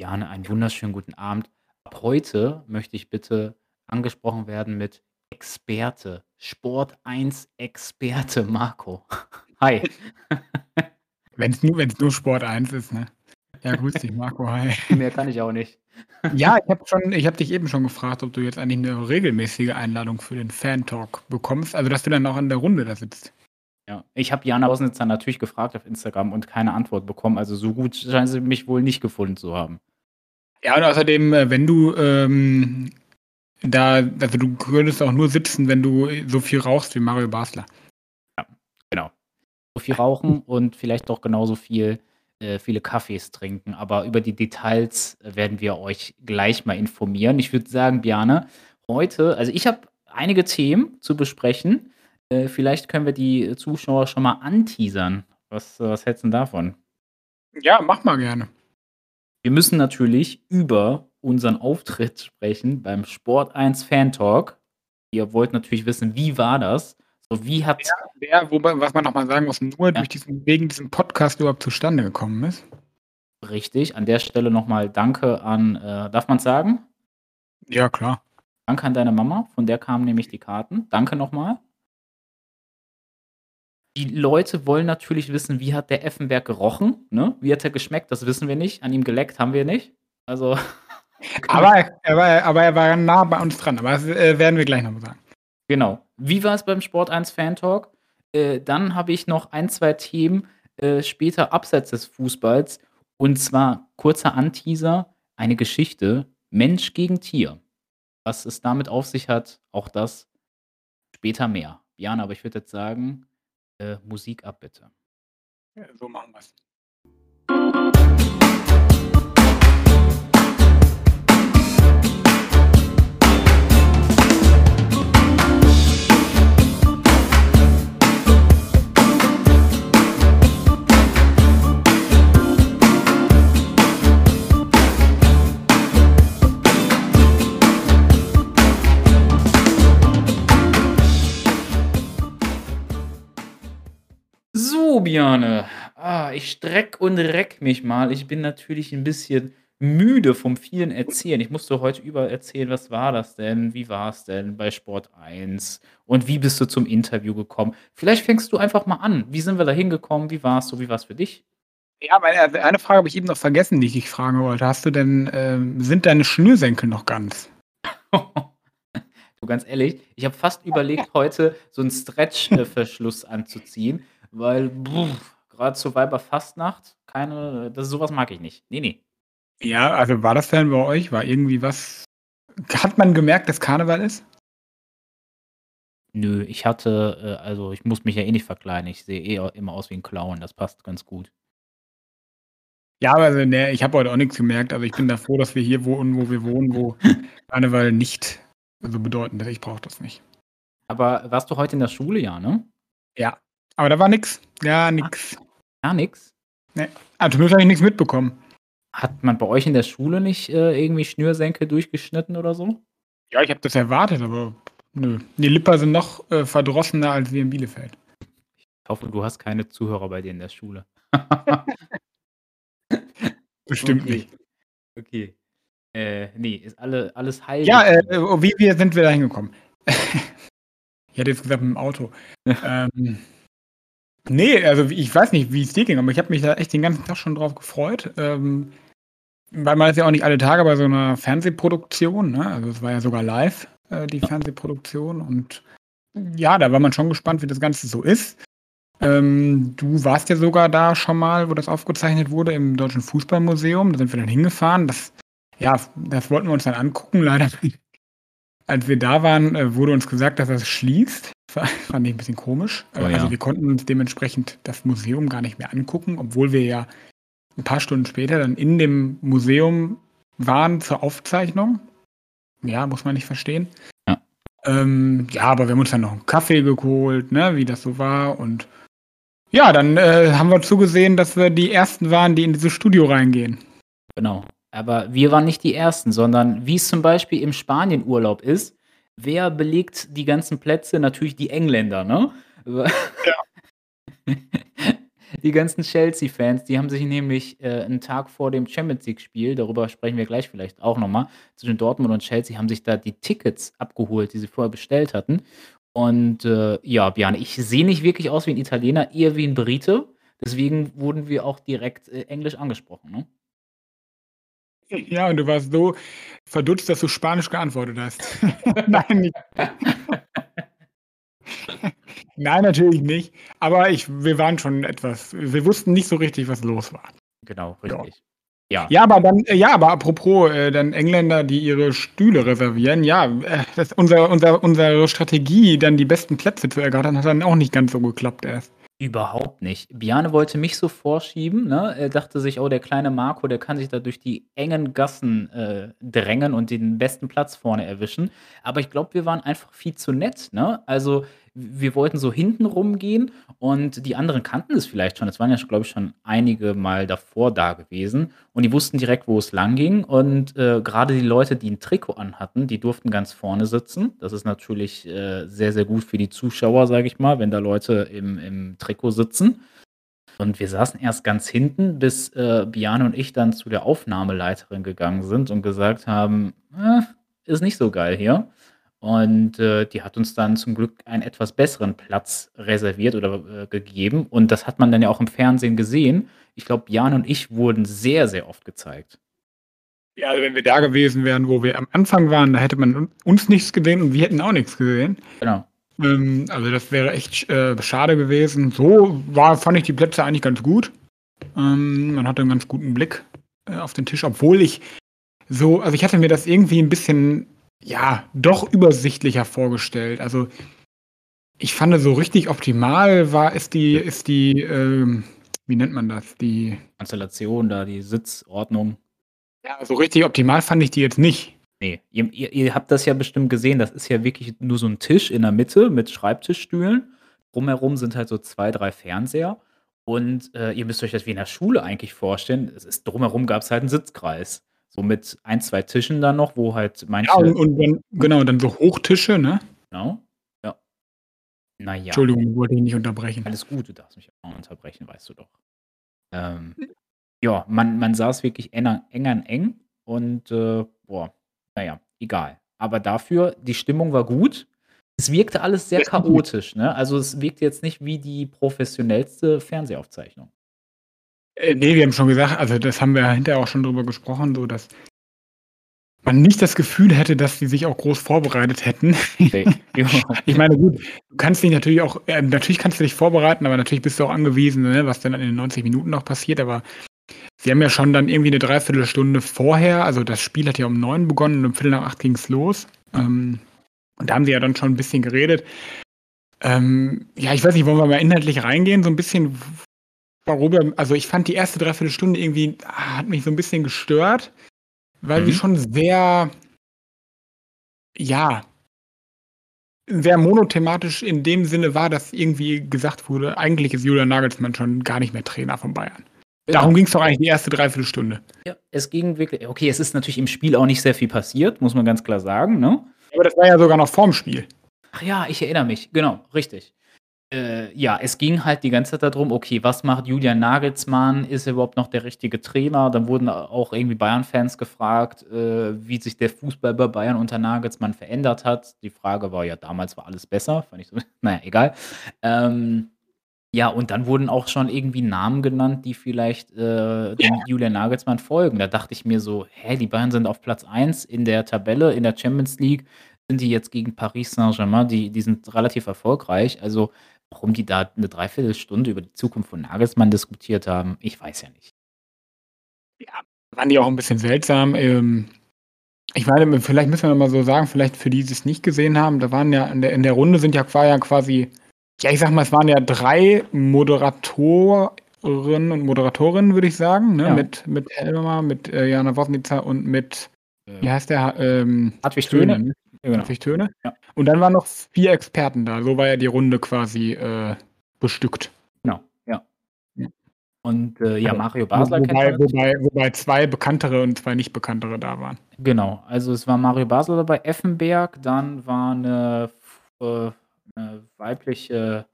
Jane, einen wunderschönen guten Abend. Ab heute möchte ich bitte angesprochen werden mit Experte, Sport 1 Experte Marco. Hi. Wenn's nur wenn's nur Sport 1 ist, ne? Ja, grüß dich, Marco, hi. Mehr kann ich auch nicht. Ja, ich habe schon ich habe dich eben schon gefragt, ob du jetzt eigentlich 'ne regelmäßige Einladung für den Fan-Talk bekommst, also, dass du dann auch in der Runde da sitzt. Ja, ich habe Jana Lausnitzer natürlich gefragt auf Instagram und keine Antwort bekommen. Also, so gut scheint sie mich wohl nicht gefunden zu haben. Ja, und außerdem, äh, wenn du, ähm, da also, du könntest auch nur sitzen, wenn du, so viel rauchst wie Mario Basler. Ja, genau. So viel rauchen und vielleicht auch genauso viel äh, viele Kaffees trinken, aber über die Details äh, werden wir euch gleich mal informieren. Ich würde sagen, Bjarne, heute also, ich habe einige Themen zu besprechen. Äh, vielleicht können wir die Zuschauer schon mal anteasern. Was was hältst 'n davon? Ja, mach mal gerne. Wir müssen natürlich über unseren Auftritt sprechen beim Sport 1 Fan Talk. Ihr wollt natürlich wissen, wie war das? So, wie hat Wer wer wobei was man noch mal sagen muss, nur Ja. durch diesen wegen diesem Podcast überhaupt zustande gekommen ist. Richtig, an der Stelle noch mal Danke an äh, darf man's sagen? Ja, klar. Danke an deine Mama, von der kamen nämlich die Karten. Danke noch mal. Die Leute wollen natürlich wissen, wie hat der Effenberg gerochen, ne? Wie hat er geschmeckt? Das wissen wir nicht. An ihm geleckt haben wir nicht. Also Aber er war aber er war nah bei uns dran, aber das, äh, werden wir gleich noch mal sagen. Genau. Wie war's beim Sport 1 Fan Talk? Äh, dann habe ich noch 1, 2 Themen, äh, später abseits des Fußballs. Und zwar kurzer Anteaser, eine Geschichte Mensch gegen Tier. Was es damit auf sich hat, auch das später mehr. Bjarne, aber ich würde jetzt sagen, äh, Musik ab, bitte. Ja, so machen wir's. So, Bjarne. Ah, ich strecke und recke mich mal. Ich bin natürlich 'n bisschen müde vom vielen Erzählen. Ich musste heute überall erzählen, was war das denn? Wie war's denn bei Sport 1? Und wie bist du zum Interview gekommen? Vielleicht fängst du einfach mal an. Wie sind wir da hingekommen? Wie war's so? Wie war's für dich? Ja, äh, eine Frage habe ich eben noch vergessen, die ich dich fragen wollte. Hast du denn ähm, sind deine Schnürsenkel noch ganz? Du, ganz ehrlich, ich habe fast überlegt, heute so 'n Stretch äh, Verschluss anzuziehen, weil grad zur Weiberfastnacht, keine das so was mag ich nicht. Ne, ne. Ja, also, war das denn bei euch? War irgendwie was hat man gemerkt, dass Karneval ist? Nö, ich hatte äh, also, ich muss mich ja eh nicht verkleiden. Ich sehe eh immer aus wie 'n Clown. Das passt ganz gut. Ja, aber also, ne, ich habe heute auch nix gemerkt. Also, ich bin da froh, dass wir hier wohnen, wo wir wohnen, wo Karneval nicht so bedeutend ist. Ich brauche das nicht. Aber warst du heute in der Schule? Ja, ne? Ja, aber da war nix. Gar Ah, nix. gar nix? Ne, also, zumindest habe ich nix mitbekommen. Hat man bei euch in der Schule nicht, äh, irgendwie Schnürsenkel durchgeschnitten oder so? Ja, ich habe das erwartet, aber nö. Die Lipper sind noch, äh, verdrossener als wir in Bielefeld. Ich hoffe, du hast keine Zuhörer bei dir in der Schule. Bestimmt Okay. nicht. Okay. Äh, ne, ist alle alles heil Ja, äh, wie wie sind wir da hingekommen? Ich hätte jetzt gesagt mit'm Auto. Ähm, ne, also, ich weiß nicht, wie's dir ging, aber ich habe mich da echt den ganzen Tag schon drauf gefreut, ähm, weil man ist ja auch nicht alle Tage bei so 'ner Fernsehproduktion, ne? Also, es war ja sogar live, äh, die Fernsehproduktion und ja, da war man schon gespannt, wie das Ganze so ist. Ähm, du warst ja sogar da schon mal, wo das aufgezeichnet wurde im Deutschen Fußballmuseum. Da sind wir dann hingefahren. Das ja, das wollten wir uns dann angucken. Leider als wir da waren, äh, wurde uns gesagt, dass das schließt. Fa fand ich 'n bisschen komisch. Oh also, ja. wir konnten uns dementsprechend das Museum gar nicht mehr angucken, obwohl wir ja 'n paar Stunden später dann in dem Museum waren zur Aufzeichnung. Ja, muss man nicht verstehen. Ja. Ähm, ja, aber wir haben uns dann noch 'n Kaffee geholt, ne, wie das so war und ja, dann, äh, haben wir zugesehen, dass wir die Ersten waren, die in dieses Studio reingehen. Genau. Aber wir waren nicht die Ersten, sondern wie's zum Beispiel im Spanienurlaub ist, wer belegt die ganzen Plätze? Natürlich die Engländer, ne? Ja. Die ganzen Chelsea-Fans, die haben sich nämlich, äh, 'n Tag vor dem Champions League-Spiel, darüber sprechen wir gleich vielleicht auch noch mal, zwischen Dortmund und Chelsea, haben sich da die Tickets abgeholt, die sie vorher bestellt hatten. Und, äh, ja, Bjarne, ich sehe nicht wirklich aus wie 'n Italiener, eher wie 'n Brite. Deswegen wurden wir auch direkt, äh, Englisch angesprochen, ne? Ja, und du warst so verdutzt, dass du Spanisch geantwortet hast. Nein, nicht. Nein, natürlich nicht. Aber ich wir waren schon etwas wir wussten nicht so richtig, was los war. Genau, Ja. richtig. Ja. Ja, aber dann ja, aber apropos, äh, dann Engländer, die ihre Stühle reservieren. Ja, äh, das unser unser unsere Strategie, dann die besten Plätze zu ergattern, hat dann auch nicht ganz so geklappt erst. Überhaupt nicht. Bjarne wollte mich so vorschieben, ne? Er dachte sich: „Oh, der kleine Marco, der kann sich da durch die engen Gassen, äh, drängen und den besten Platz vorne erwischen.“ Aber ich glaube, wir waren einfach viel zu nett, ne? Also, wir wollten so hinten rumgehen und die anderen kannten es vielleicht schon. Es waren ja glaube ich, schon einige Mal davor da gewesen und die wussten direkt, wo es langging. Und, äh, grade die Leute, die 'n Trikot anhatten, die durften ganz vorne sitzen. Das ist natürlich, äh, sehr, sehr gut für die Zuschauer, sage ich mal, wenn da Leute im im Trikot sitzen. Und wir saßen erst ganz hinten, bis, äh, Bjarne und ich dann zu der Aufnahmeleiterin gegangen sind und gesagt haben: „Äh, ist nicht so geil hier.“ Und, äh, die hat uns dann zum Glück einen etwas besseren Platz reserviert oder, äh, gegeben. Und das hat man dann ja auch im Fernsehen gesehen. Ich glaube, Bjarne und ich wurden sehr, sehr oft gezeigt. Ja, also wenn wir da gewesen wären, wo wir am Anfang waren, da hätte man un uns nichts gesehen und wir hätten auch nix gesehen. Genau. Ähm, also das wäre echt äh, schade gewesen. So war fand ich die Plätze eigentlich ganz gut. Ähm, man hatte 'n ganz guten Blick, äh, auf den Tisch, obwohl ich so also, ich hatte mir das irgendwie 'n bisschen, ja, doch übersichtlicher vorgestellt. Also, ich fand so richtig optimal war ist die ist die, ähm wie nennt man das? Die Konstellation da, die Sitzordnung. Ja, so richtig optimal fand ich die jetzt nicht. Ne, ihr ihr ihr habt das ja bestimmt gesehen. Das ist ja wirklich nur so 'n Tisch in der Mitte mit Schreibtischstühlen. Drumherum sind halt so 2, 3 Fernseher. Und, äh, ihr müsst euch das wie in der Schule eigentlich vorstellen. Es ist drumherum gab's halt 'n Sitzkreis. So mit 1, 2 Tischen dann noch, wo halt manche Ja, und und dann genau, dann so Hochtische, ne? Genau, ja. Na ja. Entschuldigung, ich wollte dich nicht unterbrechen. Alles gut, du darfst mich auch unterbrechen, weißt du doch. Ähm, ja, man man saß wirklich enger eng an eng und, äh, boah, na ja, egal. Aber dafür, die Stimmung war gut. Es wirkte alles sehr chaotisch, ne? Also, es wirkte jetzt nicht wie die professionellste Fernsehaufzeichnung. Äh, ne, wir haben schon gesagt also, das haben wir hinterher auch schon drüber gesprochen, so dass man nicht das Gefühl hätte, dass die sich auch groß vorbereitet hätten. Ne, überhaupt Ich meine, gut, du kannst dich natürlich auch äh, natürlich kannst du dich vorbereiten, aber natürlich bist du auch angewiesen, ne, was dann in den 90 Minuten noch passiert. Aber sie haben ja schon dann irgendwie 'ne 3/4 Stunde vorher also, das Spiel hat ja um 9 begonnen und um 7:15 ging's los. Ähm, und da haben sie ja dann schon 'n bisschen geredet. Ähm, ja, ich weiß nicht, wollen wir mal inhaltlich reingehen, so 'n bisschen, w worüber also, ich fand die erste 3/4 Stunde irgendwie ah, hat mich so 'n bisschen gestört, weil sie Mhm. schon sehr ja sehr monothematisch in dem Sinne war, dass irgendwie gesagt wurde, eigentlich ist Julian Nagelsmann schon gar nicht mehr Trainer von Bayern. Genau. Darum ging's doch eigentlich die erste 3/4 Stunde. Ja, es ging wirklich okay, es ist natürlich im Spiel auch nicht sehr viel passiert, muss man ganz klar sagen, ne? Aber das war ja sogar noch vorm Spiel. Ach ja, ich erinnere mich. Genau, richtig. Äh, ja, es ging halt die ganze Zeit da drum, okay, was macht Julian Nagelsmann? Ist er überhaupt noch der richtige Trainer? Dann wurden auch irgendwie Bayern-Fans gefragt, äh, wie sich der Fußball bei Bayern unter Nagelsmann verändert hat. Die Frage war ja, damals war alles besser, fand ich so na ja, egal. Ähm, ja, und dann wurden auch schon irgendwie Namen genannt, die vielleicht, äh, dem Julian Nagelsmann folgen. Da dachte ich mir so: „Hä, die Bayern sind auf Platz 1 in der Tabelle, in der Champions League, sind die jetzt gegen Paris Saint-Germain, die die sind relativ erfolgreich.“ Also, warum die da 'ne 3/4 Stunde über die Zukunft von Nagelsmann diskutiert haben, ich weiß ja nicht. Ja, fand ich auch 'n bisschen seltsam. Ähm, ich meine, vielleicht müssen wir noch mal so sagen, vielleicht für die, die's nicht gesehen haben, da waren ja in der in der Runde sind ja war ja quasi ja, ich sage mal, es waren ja 3 Moderatorinnen und Moderatorinnen, würde ich sagen, ne? Ja. Mit mit Elmar, mit, äh, Jana Wosnica und mit wie Äh, heißt der? Ähm, Hartwig Töne, Töne. Ja, genau. Töne. Ja. Und dann waren noch 4 Experten da. So war ja die Runde quasi, äh, bestückt. Genau, ja. Ja. Und, äh, ja, Also, Mario Basler kennt wobei wobei wobei 2 bekanntere und 2 nicht bekanntere da waren. Genau, also es war Mario Basler dabei, Effenberg, dann war 'ne f äh, 'ne weibliche,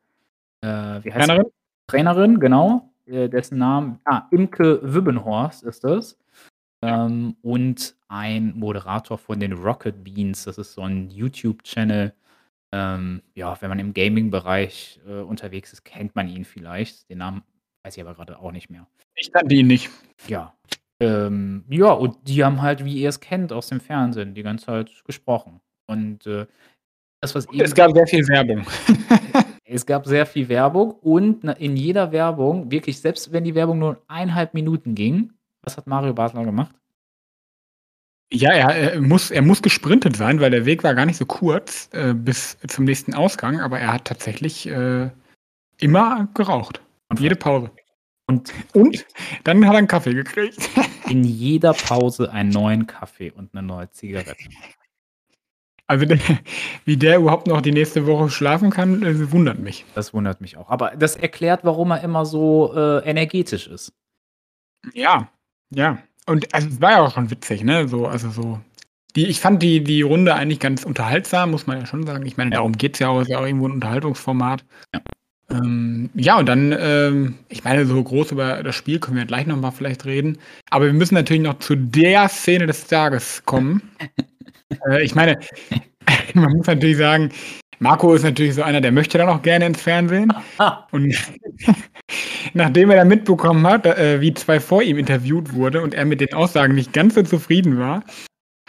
äh, wie heißt? Trainerin? Trainerin, genau. äh, dessen Namen ah, Imke Wübbenhorst ist das. Ähm, und ein Moderator von den Rocket Beans. Das ist so ein YouTube-Channel. Ähm, ja, wenn man im Gaming-Bereich äh, unterwegs ist, kennt man ihn vielleicht. Den Namen weiß ich aber gerade auch nicht mehr. Ich kannte ihn nicht. Ja. Ähm, ja, und die haben halt, wie ihr es kennt, aus dem Fernsehen die ganze Zeit gesprochen. Und äh, das, was Es gab sehr viel Werbung. es gab sehr viel Werbung und in jeder Werbung, wirklich, selbst wenn die Werbung nur eineinhalb Minuten ging, was hat Mario Basler gemacht? Ja, er, er, muss, er muss gesprintet sein, weil der Weg war gar nicht so kurz äh, bis zum nächsten Ausgang, aber er hat tatsächlich äh, immer geraucht. Und jede Pause. Und, und dann hat er einen Kaffee gekriegt. In jeder Pause einen neuen Kaffee und eine neue Zigarette. Also der, wie der überhaupt noch die nächste Woche schlafen kann, wundert mich. Das wundert mich auch. Aber das erklärt, warum er immer so äh, energetisch ist. Ja, ja. Und also es war ja auch schon witzig, ne? So, also so. Die, ich fand die, die Runde eigentlich ganz unterhaltsam, muss man ja schon sagen. Ich meine, ja. darum geht es ja auch, ist ja auch irgendwo ein Unterhaltungsformat. Ja. Ähm, ja, und dann, ähm, ich meine, so groß über das Spiel können wir gleich nochmal vielleicht reden. Aber wir müssen natürlich noch zu der Szene des Tages kommen. äh, ich meine, man muss natürlich sagen, Marco ist natürlich so einer, der möchte dann auch gerne ins Fernsehen. und nachdem er dann mitbekommen hat, äh, wie zwei vor ihm interviewt wurde und er mit den Aussagen nicht ganz so zufrieden war,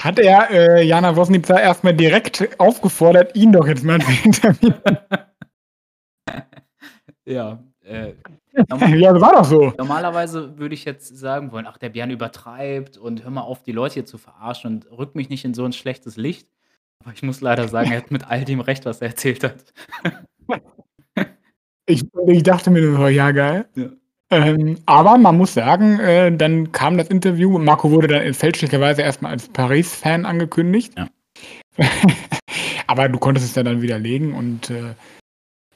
hat er äh, Jana Wosnica erstmal direkt aufgefordert, ihn doch jetzt mal zu interviewen. Ja, äh, ja, das war doch so. Normalerweise würde ich jetzt sagen wollen, ach, der Björn übertreibt und hör mal auf, die Leute hier zu verarschen und rück mich nicht in so ein schlechtes Licht. Aber ich muss leider sagen, er hat mit all dem recht, was er erzählt hat. ich, ich dachte mir nur, ja, geil. Ja. Ähm, aber man muss sagen, äh, dann kam das Interview. Marco wurde dann fälschlicherweise erstmal als Paris-Fan angekündigt. Ja. aber du konntest es ja dann widerlegen und äh,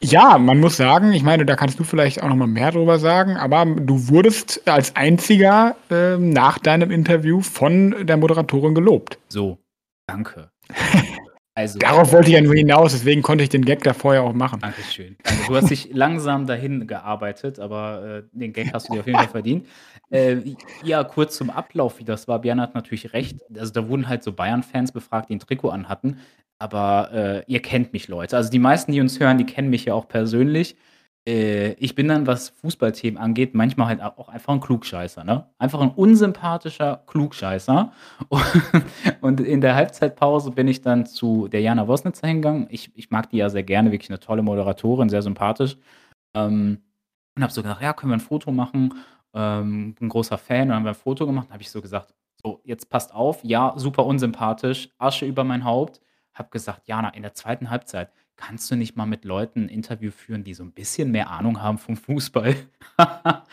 ja, man muss sagen, ich meine, da kannst du vielleicht auch noch mal mehr drüber sagen, aber du wurdest als einziger äh, nach deinem Interview von der Moderatorin gelobt. So, danke. Also, Darauf wollte ich ja nur hinaus, deswegen konnte ich den Gag da vorher auch machen. Dankeschön. Danke. Du hast dich langsam dahin gearbeitet, aber äh, den Gag hast du dir auf jeden Fall verdient. Äh, ja, kurz zum Ablauf, wie das war. Björn hat natürlich recht. Also da wurden halt so Bayern-Fans befragt, die ein Trikot anhatten. Aber äh, ihr kennt mich, Leute. Also die meisten, die uns hören, die kennen mich ja auch persönlich. Äh, ich bin dann, was Fußballthemen angeht, manchmal halt auch einfach ein Klugscheißer, ne? Einfach ein unsympathischer Klugscheißer. Und in der Halbzeitpause bin ich dann zu der Jana Wosnitzer hingegangen. Ich, ich mag die ja sehr gerne, wirklich eine tolle Moderatorin, sehr sympathisch. Ähm, und habe so gesagt, ja, können wir ein Foto machen? Ähm, ein großer Fan, und dann haben wir ein Foto gemacht. habe ich so gesagt, so, jetzt passt auf, ja, super unsympathisch, Asche über mein Haupt. Hab gesagt, Jana, in der zweiten Halbzeit kannst du nicht mal mit Leuten ein Interview führen, die so ein bisschen mehr Ahnung haben vom Fußball?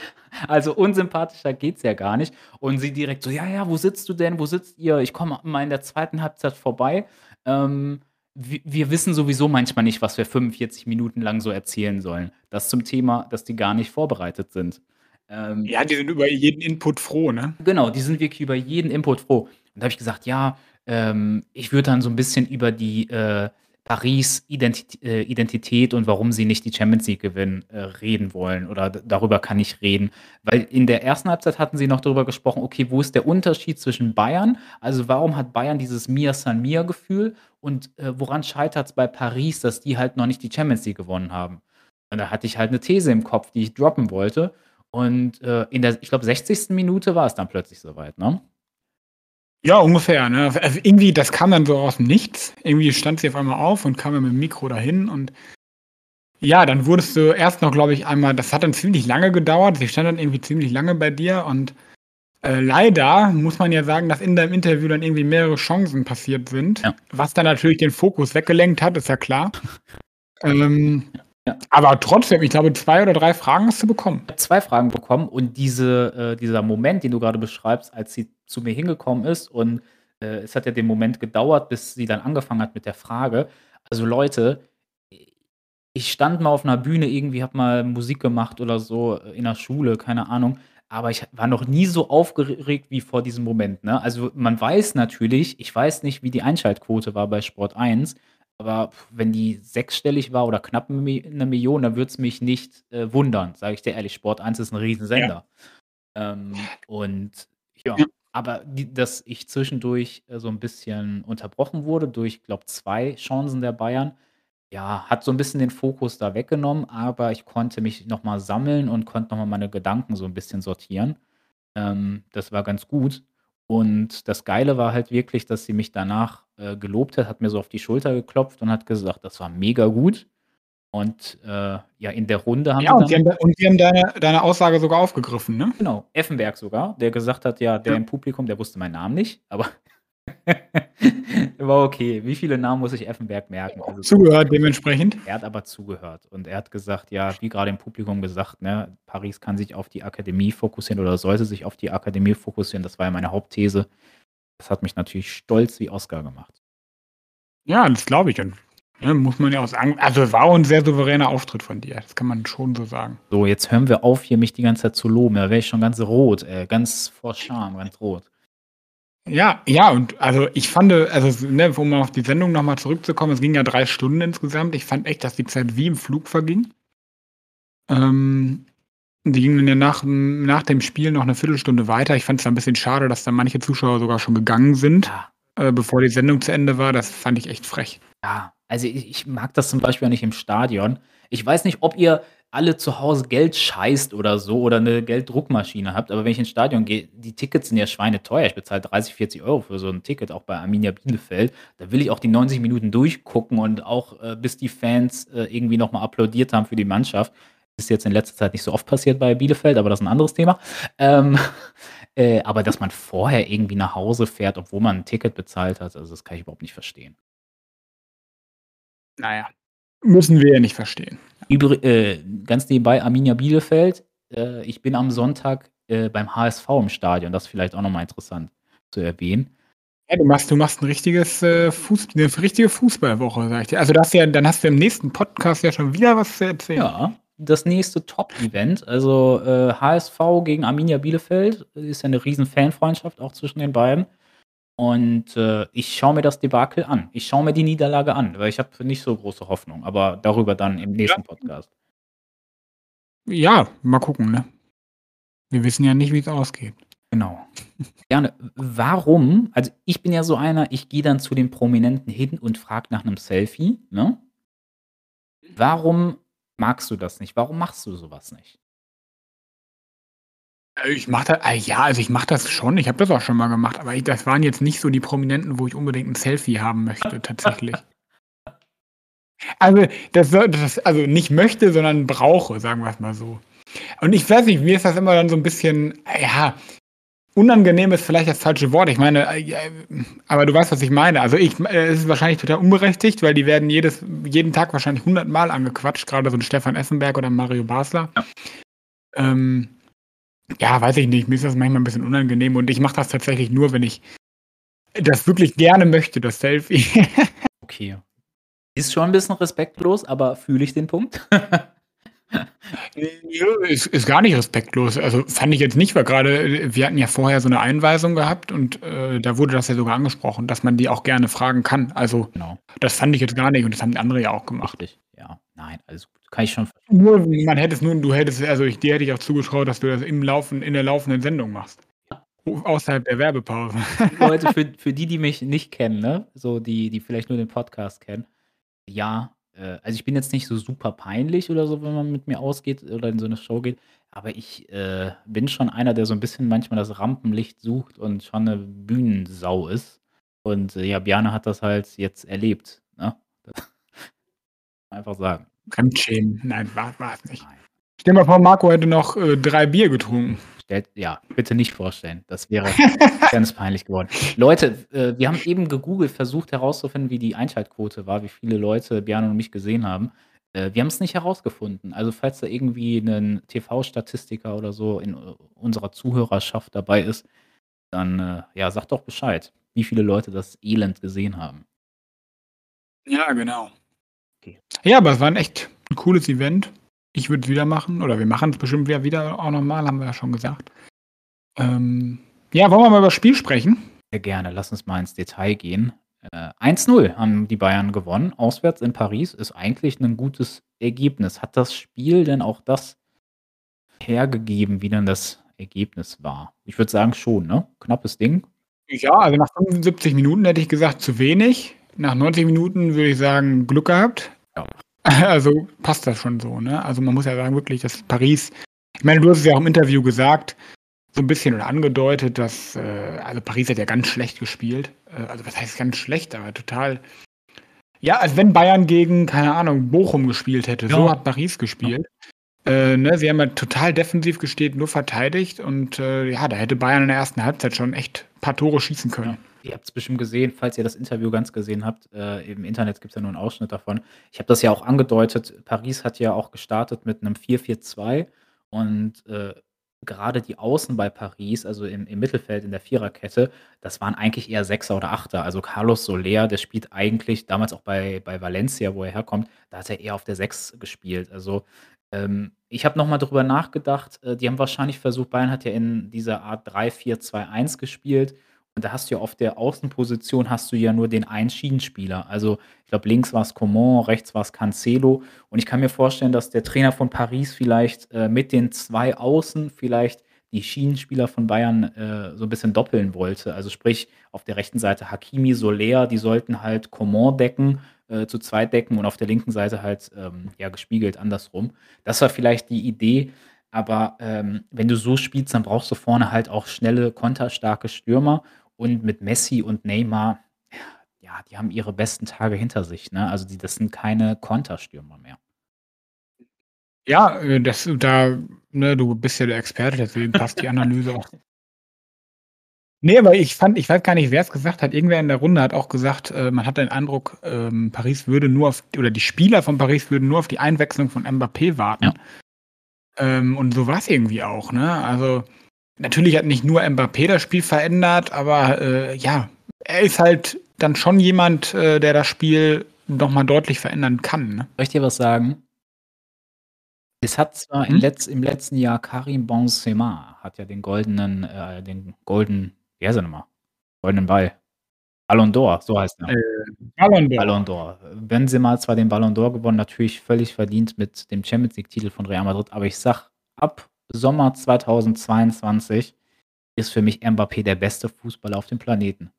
also unsympathischer geht's ja gar nicht. Und sie direkt so, ja, ja, wo sitzt du denn? Wo sitzt ihr? Ich komme mal in der zweiten Halbzeit vorbei. Ähm, wir, wir wissen sowieso manchmal nicht, was wir 45 Minuten lang so erzählen sollen. Das zum Thema, dass die gar nicht vorbereitet sind. Ähm, ja, die sind über jeden Input froh, ne? Genau, die sind wirklich über jeden Input froh. Und da habe ich gesagt, ja, ähm, ich würde dann so ein bisschen über die äh, Paris-Identität äh, und warum sie nicht die Champions League gewinnen, äh, reden wollen. Oder darüber kann ich reden. Weil in der ersten Halbzeit hatten sie noch darüber gesprochen, okay, wo ist der Unterschied zwischen Bayern? Also warum hat Bayern dieses Mia San Mia-Gefühl und äh, woran scheitert es bei Paris, dass die halt noch nicht die Champions League gewonnen haben? Und da hatte ich halt eine These im Kopf, die ich droppen wollte. Und äh, in der, ich glaube, 60. Minute war es dann plötzlich soweit, ne? Ja, ungefähr. Ne? Also irgendwie, das kam dann so aus dem Nichts. Irgendwie stand sie auf einmal auf und kam mit dem Mikro dahin und ja, dann wurdest du erst noch, glaube ich, einmal, das hat dann ziemlich lange gedauert. Sie stand dann irgendwie ziemlich lange bei dir und äh, leider muss man ja sagen, dass in deinem Interview dann irgendwie mehrere Chancen passiert sind, ja. was dann natürlich den Fokus weggelenkt hat, ist ja klar. ähm, ja. Aber trotzdem, ich glaube, zwei oder drei Fragen hast du bekommen. Ich habe zwei Fragen bekommen und diese, äh, dieser Moment, den du gerade beschreibst, als sie zu mir hingekommen ist und äh, es hat ja den Moment gedauert, bis sie dann angefangen hat mit der Frage. Also Leute, ich stand mal auf einer Bühne, irgendwie habe mal Musik gemacht oder so in der Schule, keine Ahnung. Aber ich war noch nie so aufgeregt wie vor diesem Moment. Ne? Also man weiß natürlich, ich weiß nicht, wie die Einschaltquote war bei Sport 1, aber wenn die sechsstellig war oder knapp eine Million, dann würde es mich nicht äh, wundern, sage ich dir ehrlich. Sport 1 ist ein Riesensender. Ja. Ähm, und ja. Aber die, dass ich zwischendurch äh, so ein bisschen unterbrochen wurde durch, glaube zwei Chancen der Bayern, ja, hat so ein bisschen den Fokus da weggenommen, aber ich konnte mich nochmal sammeln und konnte nochmal meine Gedanken so ein bisschen sortieren. Ähm, das war ganz gut. Und das Geile war halt wirklich, dass sie mich danach äh, gelobt hat, hat mir so auf die Schulter geklopft und hat gesagt, das war mega gut. Und äh, ja, in der Runde haben ja, und sie haben, und sie haben deine, deine Aussage sogar aufgegriffen, ne? Genau, Effenberg sogar, der gesagt hat, ja, der ja. im Publikum, der wusste meinen Namen nicht, aber war okay. Wie viele Namen muss ich Effenberg merken? Also, zugehört dementsprechend. Er hat aber zugehört und er hat gesagt, ja, wie gerade im Publikum gesagt, ne, Paris kann sich auf die Akademie fokussieren oder sollte sich auf die Akademie fokussieren. Das war ja meine Hauptthese. Das hat mich natürlich stolz wie Oscar gemacht. Ja, das glaube ich. Und ne, muss man ja auch sagen. Also war auch ein sehr souveräner Auftritt von dir. Das kann man schon so sagen. So, jetzt hören wir auf, hier mich die ganze Zeit zu loben. Da wäre ich schon ganz rot, äh, ganz vor Scham, ganz rot. Ja, ja, und also ich fand, also, ne, um auf die Sendung nochmal zurückzukommen, es ging ja drei Stunden insgesamt. Ich fand echt, dass die Zeit wie im Flug verging. Ähm, die ging dann ja nach, nach dem Spiel noch eine Viertelstunde weiter. Ich fand es ein bisschen schade, dass da manche Zuschauer sogar schon gegangen sind, ja. äh, bevor die Sendung zu Ende war. Das fand ich echt frech. Ja, also ich, ich mag das zum Beispiel auch nicht im Stadion. Ich weiß nicht, ob ihr alle zu Hause Geld scheißt oder so oder eine Gelddruckmaschine habt. Aber wenn ich ins Stadion gehe, die Tickets sind ja schweineteuer. Ich bezahle 30, 40 Euro für so ein Ticket, auch bei Arminia Bielefeld. Da will ich auch die 90 Minuten durchgucken und auch äh, bis die Fans äh, irgendwie nochmal applaudiert haben für die Mannschaft. Ist jetzt in letzter Zeit nicht so oft passiert bei Bielefeld, aber das ist ein anderes Thema. Ähm, äh, aber dass man vorher irgendwie nach Hause fährt, obwohl man ein Ticket bezahlt hat, also das kann ich überhaupt nicht verstehen. Naja, müssen wir ja nicht verstehen. Übr äh, ganz nebenbei Arminia Bielefeld. Äh, ich bin am Sonntag äh, beim HSV im Stadion. Das ist vielleicht auch nochmal interessant zu erwähnen. Ja, du machst, du machst ein richtiges äh, Fuß, eine richtige Fußballwoche, sag ich dir. Also das ja, dann hast du im nächsten Podcast ja schon wieder was zu erzählen. Ja, das nächste Top-Event, also HSV äh, gegen Arminia Bielefeld, ist ja eine riesen Fanfreundschaft auch zwischen den beiden. Und äh, ich schaue mir das Debakel an. Ich schaue mir die Niederlage an, weil ich habe nicht so große Hoffnung, aber darüber dann im nächsten ja. Podcast. Ja, mal gucken, ne? Wir wissen ja nicht, wie es ausgeht. Genau. Gerne. Warum? Also ich bin ja so einer, ich gehe dann zu den Prominenten hin und frage nach einem Selfie, ne? Warum magst du das nicht? Warum machst du sowas nicht? Äh, ich mache das, äh, ja, also ich mache das schon. Ich habe das auch schon mal gemacht, aber ich, das waren jetzt nicht so die Prominenten, wo ich unbedingt ein Selfie haben möchte, tatsächlich. also, das, das, also nicht möchte, sondern brauche, sagen wir es mal so. Und ich weiß nicht, mir ist das immer dann so ein bisschen, ja, unangenehm ist vielleicht das falsche Wort. Ich meine, äh, aber du weißt, was ich meine. Also ich, es ist wahrscheinlich total unberechtigt, weil die werden jedes, jeden Tag wahrscheinlich hundertmal angequatscht, gerade so ein Stefan Effenberg oder Mario Basler. Ja. Ähm, ja, weiß ich nicht. Mir ist das manchmal ein bisschen unangenehm und ich mache das tatsächlich nur, wenn ich das wirklich gerne möchte, das Selfie. okay. Ist schon ein bisschen respektlos, aber fühle ich den Punkt? ist, ist gar nicht respektlos. Also fand ich jetzt nicht, weil gerade wir hatten ja vorher so eine Einweisung gehabt und äh, da wurde das ja sogar angesprochen, dass man die auch gerne fragen kann. Also genau. das fand ich jetzt gar nicht und das haben die andere ja auch gemacht. Richtig, ja. Nein, also kann ich schon verstehen. Nur, man hätte es nur, du hättest, also ich, dir hätte ich auch zugeschaut, dass du das im Laufen, in der laufenden Sendung machst. Außerhalb der Werbepause. Leute, für, für die, die mich nicht kennen, ne? So, die, die vielleicht nur den Podcast kennen. Ja, äh, also ich bin jetzt nicht so super peinlich oder so, wenn man mit mir ausgeht oder in so eine Show geht. Aber ich äh, bin schon einer, der so ein bisschen manchmal das Rampenlicht sucht und schon eine Bühnensau ist. Und äh, ja, Bjane hat das halt jetzt erlebt. Ne? einfach sagen. Fremdschämen. Nein, war, es nicht. Nein. Stell dir mal vor, Marco hätte noch äh, drei Bier getrunken. Stellt, ja, bitte nicht vorstellen. Das wäre ganz peinlich geworden. Leute, äh, wir haben eben gegoogelt, versucht herauszufinden, wie die Einschaltquote war, wie viele Leute Björn und mich gesehen haben. Äh, wir haben es nicht herausgefunden. Also, falls da irgendwie ein TV-Statistiker oder so in uh, unserer Zuhörerschaft dabei ist, dann äh, ja, sagt doch Bescheid, wie viele Leute das Elend gesehen haben. Ja, genau. Okay. Ja, aber es war ein echt ein cooles Event. Ich würde es wieder machen oder wir machen es bestimmt wieder, wieder auch nochmal, haben wir ja schon gesagt. Ähm, ja, wollen wir mal über das Spiel sprechen? Sehr gerne. Lass uns mal ins Detail gehen. Äh, 1:0 haben die Bayern gewonnen, auswärts in Paris. Ist eigentlich 'nen gutes Ergebnis. Hat das Spiel denn auch das hergegeben, wie denn das Ergebnis war? Ich würde sagen schon, ne? Knappes Ding. Ja, also nach 75 Minuten hätte ich gesagt, zu wenig. Nach 90 Minuten würde ich sagen, Glück gehabt. Ja. Also, passt das schon so, ne? Also, man muss ja sagen wirklich, dass Paris ich meine, du hast es ja auch im Interview gesagt, so 'n bisschen oder angedeutet, dass, äh also, Paris hat ja ganz schlecht gespielt. Äh, also, was heißt ganz schlecht, aber total ja, als wenn Bayern gegen, keine Ahnung, Bochum gespielt hätte. So Ja. hat Paris gespielt. Äh, ne, sie haben halt total defensiv gespielt, nur verteidigt und, äh, ja, da hätte Bayern in der ersten Halbzeit schon echt paar Tore schießen können. Ihr habt's bestimmt gesehen, falls ihr das Interview ganz gesehen habt. Äh, im Internet gibt's ja nur 'n Ausschnitt davon. Ich habe das ja auch angedeutet, Paris hat ja auch gestartet mit 'nem 4-4-2 und, äh, gerade die Außen bei Paris, also im im Mittelfeld in der Viererkette, das waren eigentlich eher Sechser oder Achter. Also, Carlos Soler, der spielt eigentlich damals auch bei bei Valencia, wo er herkommt, da hat er eher auf der 6 gespielt. Also, ähm, ich habe noch mal drüber nachgedacht, äh, die haben wahrscheinlich versucht Bayern hat ja in dieser Art 3-4-2-1 gespielt da hast du ja auf der Außenposition hast du ja nur den einen Schienenspieler. Also, ich glaube, links war's Coman, rechts war's Cancelo und ich kann mir vorstellen, dass der Trainer von Paris vielleicht, äh, mit den 2 Außen vielleicht die Schienenspieler von Bayern, äh, so 'n bisschen doppeln wollte. Also, sprich, auf der rechten Seite Hakimi, Soler, die sollten halt Coman decken, äh, zu zweit decken und auf der linken Seite halt, ähm, ja, gespiegelt andersrum. Das war vielleicht die Idee, aber, ähm, wenn du so spielst, dann brauchst du vorne halt auch schnelle, konterstarke Stürmer und mit Messi und Neymar, ja, die haben ihre besten Tage hinter sich, ne? Also, die das sind keine Konterstürmer mehr. Ja, äh, das da ne, du bist ja der Experte, deswegen passt die Analyse auch. Ne, aber ich fand ich weiß gar nicht, wer's gesagt hat. Irgendwer in der Runde hat auch gesagt, äh, man hat den Eindruck, ähm, Paris würde nur auf oder die Spieler von Paris würden nur auf die Einwechslung von Mbappé warten. Ja. Ähm, und so war's irgendwie auch, ne? Also, natürlich hat nicht nur Mbappé das Spiel verändert, aber, äh, ja, er ist halt dann schon jemand, äh, der das Spiel noch mal deutlich verändern kann, ne? Soll ich dir was sagen? Es hat zwar im Mhm. letz im letzten Jahr Karim Benzema hat ja den goldenen äh, den golden wie heißt er noch mal? Goldenen Ball. Ballon d'Or, so heißt er. Äh, Ballon d'Or. Ballon d'Or. Benzema hat zwar den Ballon d'Or gewonnen, natürlich völlig verdient mit dem Champions League-Titel von Real Madrid, aber ich sage, ab Sommer 2022 ist für mich Mbappé der beste Fußballer auf dem Planeten.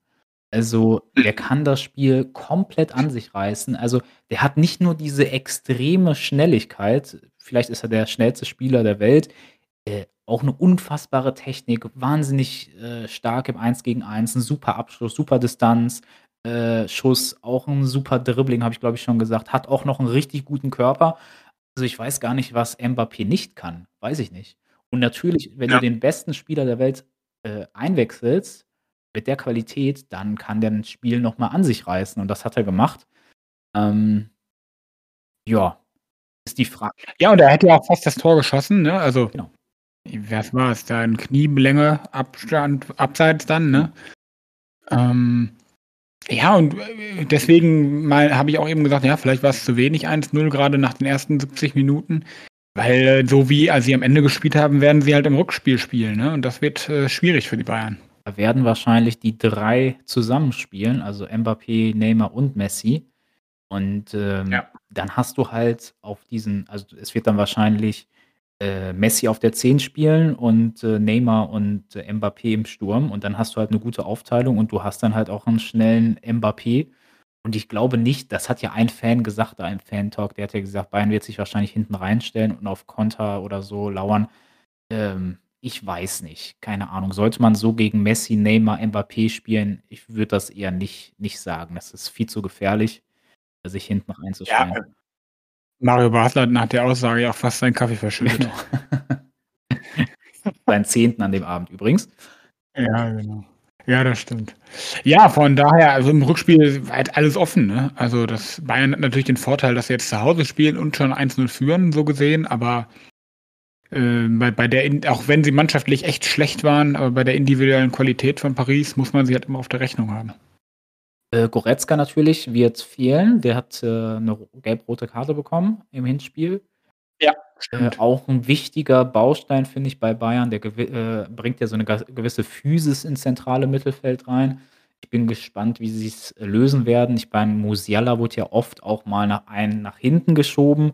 Also, der kann das Spiel komplett an sich reißen. Also, der hat nicht nur diese extreme Schnelligkeit, vielleicht ist er der schnellste Spieler der Welt, äh, auch 'ne unfassbare Technik, wahnsinnig, äh, stark im 1 gegen 1, 'n super Abschluss, super Distanz, äh, Schuss, auch 'n super Dribbling, habe ich, glaube ich, schon gesagt, hat auch noch 'n richtig guten Körper. Also, ich weiß gar nicht, was Mbappé nicht kann, weiß ich nicht. Und natürlich, wenn Ja. du den besten Spieler der Welt, äh, einwechselst mit der Qualität, dann kann der 'n Spiel noch mal an sich reißen und das hat er gemacht. Ähm ja, ist die Fra Ja, und er hätte ja auch fast das Tor geschossen, ne? Also, Genau. was war's da in Knielänge Abstand abseits dann, ne? Ähm, ja, und, äh, deswegen mal habe ich auch eben gesagt, ja, vielleicht war's zu wenig 1:0 grade nach den ersten 70 Minuten, weil, äh, so wie als sie am Ende gespielt haben, werden sie halt im Rückspiel spielen, ne? Und das wird, äh, schwierig für die Bayern. Da werden wahrscheinlich die 3 zusammenspielen, also Mbappé, Neymar und Messi. Und, ähm, Ja. dann hast du halt auf diesen also, es wird dann wahrscheinlich, äh, Messi auf der 10 spielen und, äh, Neymar und äh, Mbappé im Sturm und dann hast du halt 'ne gute Aufteilung und du hast dann halt auch 'n schnellen Mbappé. Und ich glaube nicht das hat ja ein Fan gesagt da im Fan-Talk, der hat ja gesagt, Bayern wird sich wahrscheinlich hinten reinstellen und auf Konter oder so lauern. Ähm, ich weiß nicht, keine Ahnung. Sollte man so gegen Messi, Neymar, Mbappé spielen, ich würde das eher nicht nicht sagen. Das ist viel zu gefährlich, sich hinten Ja, reinzustellen. äh, Mario Basler hat nach der Aussage ja auch fast seinen Kaffee verschüttet. Genau. Seinen 10. an dem Abend übrigens. Ja, genau. Ja, das stimmt. Ja, von daher, also, im Rückspiel halt alles offen, ne? Also, das Bayern hat natürlich den Vorteil, dass sie jetzt zu Hause spielen und schon 1:0 führen, so gesehen, aber, äh, bei bei der auch wenn sie mannschaftlich echt schlecht waren, aber bei der individuellen Qualität von Paris muss man sie halt immer auf der Rechnung haben. Äh, Goretzka natürlich wird fehlen. Der hat, äh, 'ne ro gelb-rote Karte bekommen im Hinspiel. Äh, auch 'n wichtiger Baustein, finde ich, bei Bayern. Der äh, bringt ja so 'ne ga gewisse Physis ins zentrale Mittelfeld rein. Ich bin gespannt, wie sie's lösen werden. Ich meine, Musiala wurde ja oft auch mal nach einen nach hinten geschoben.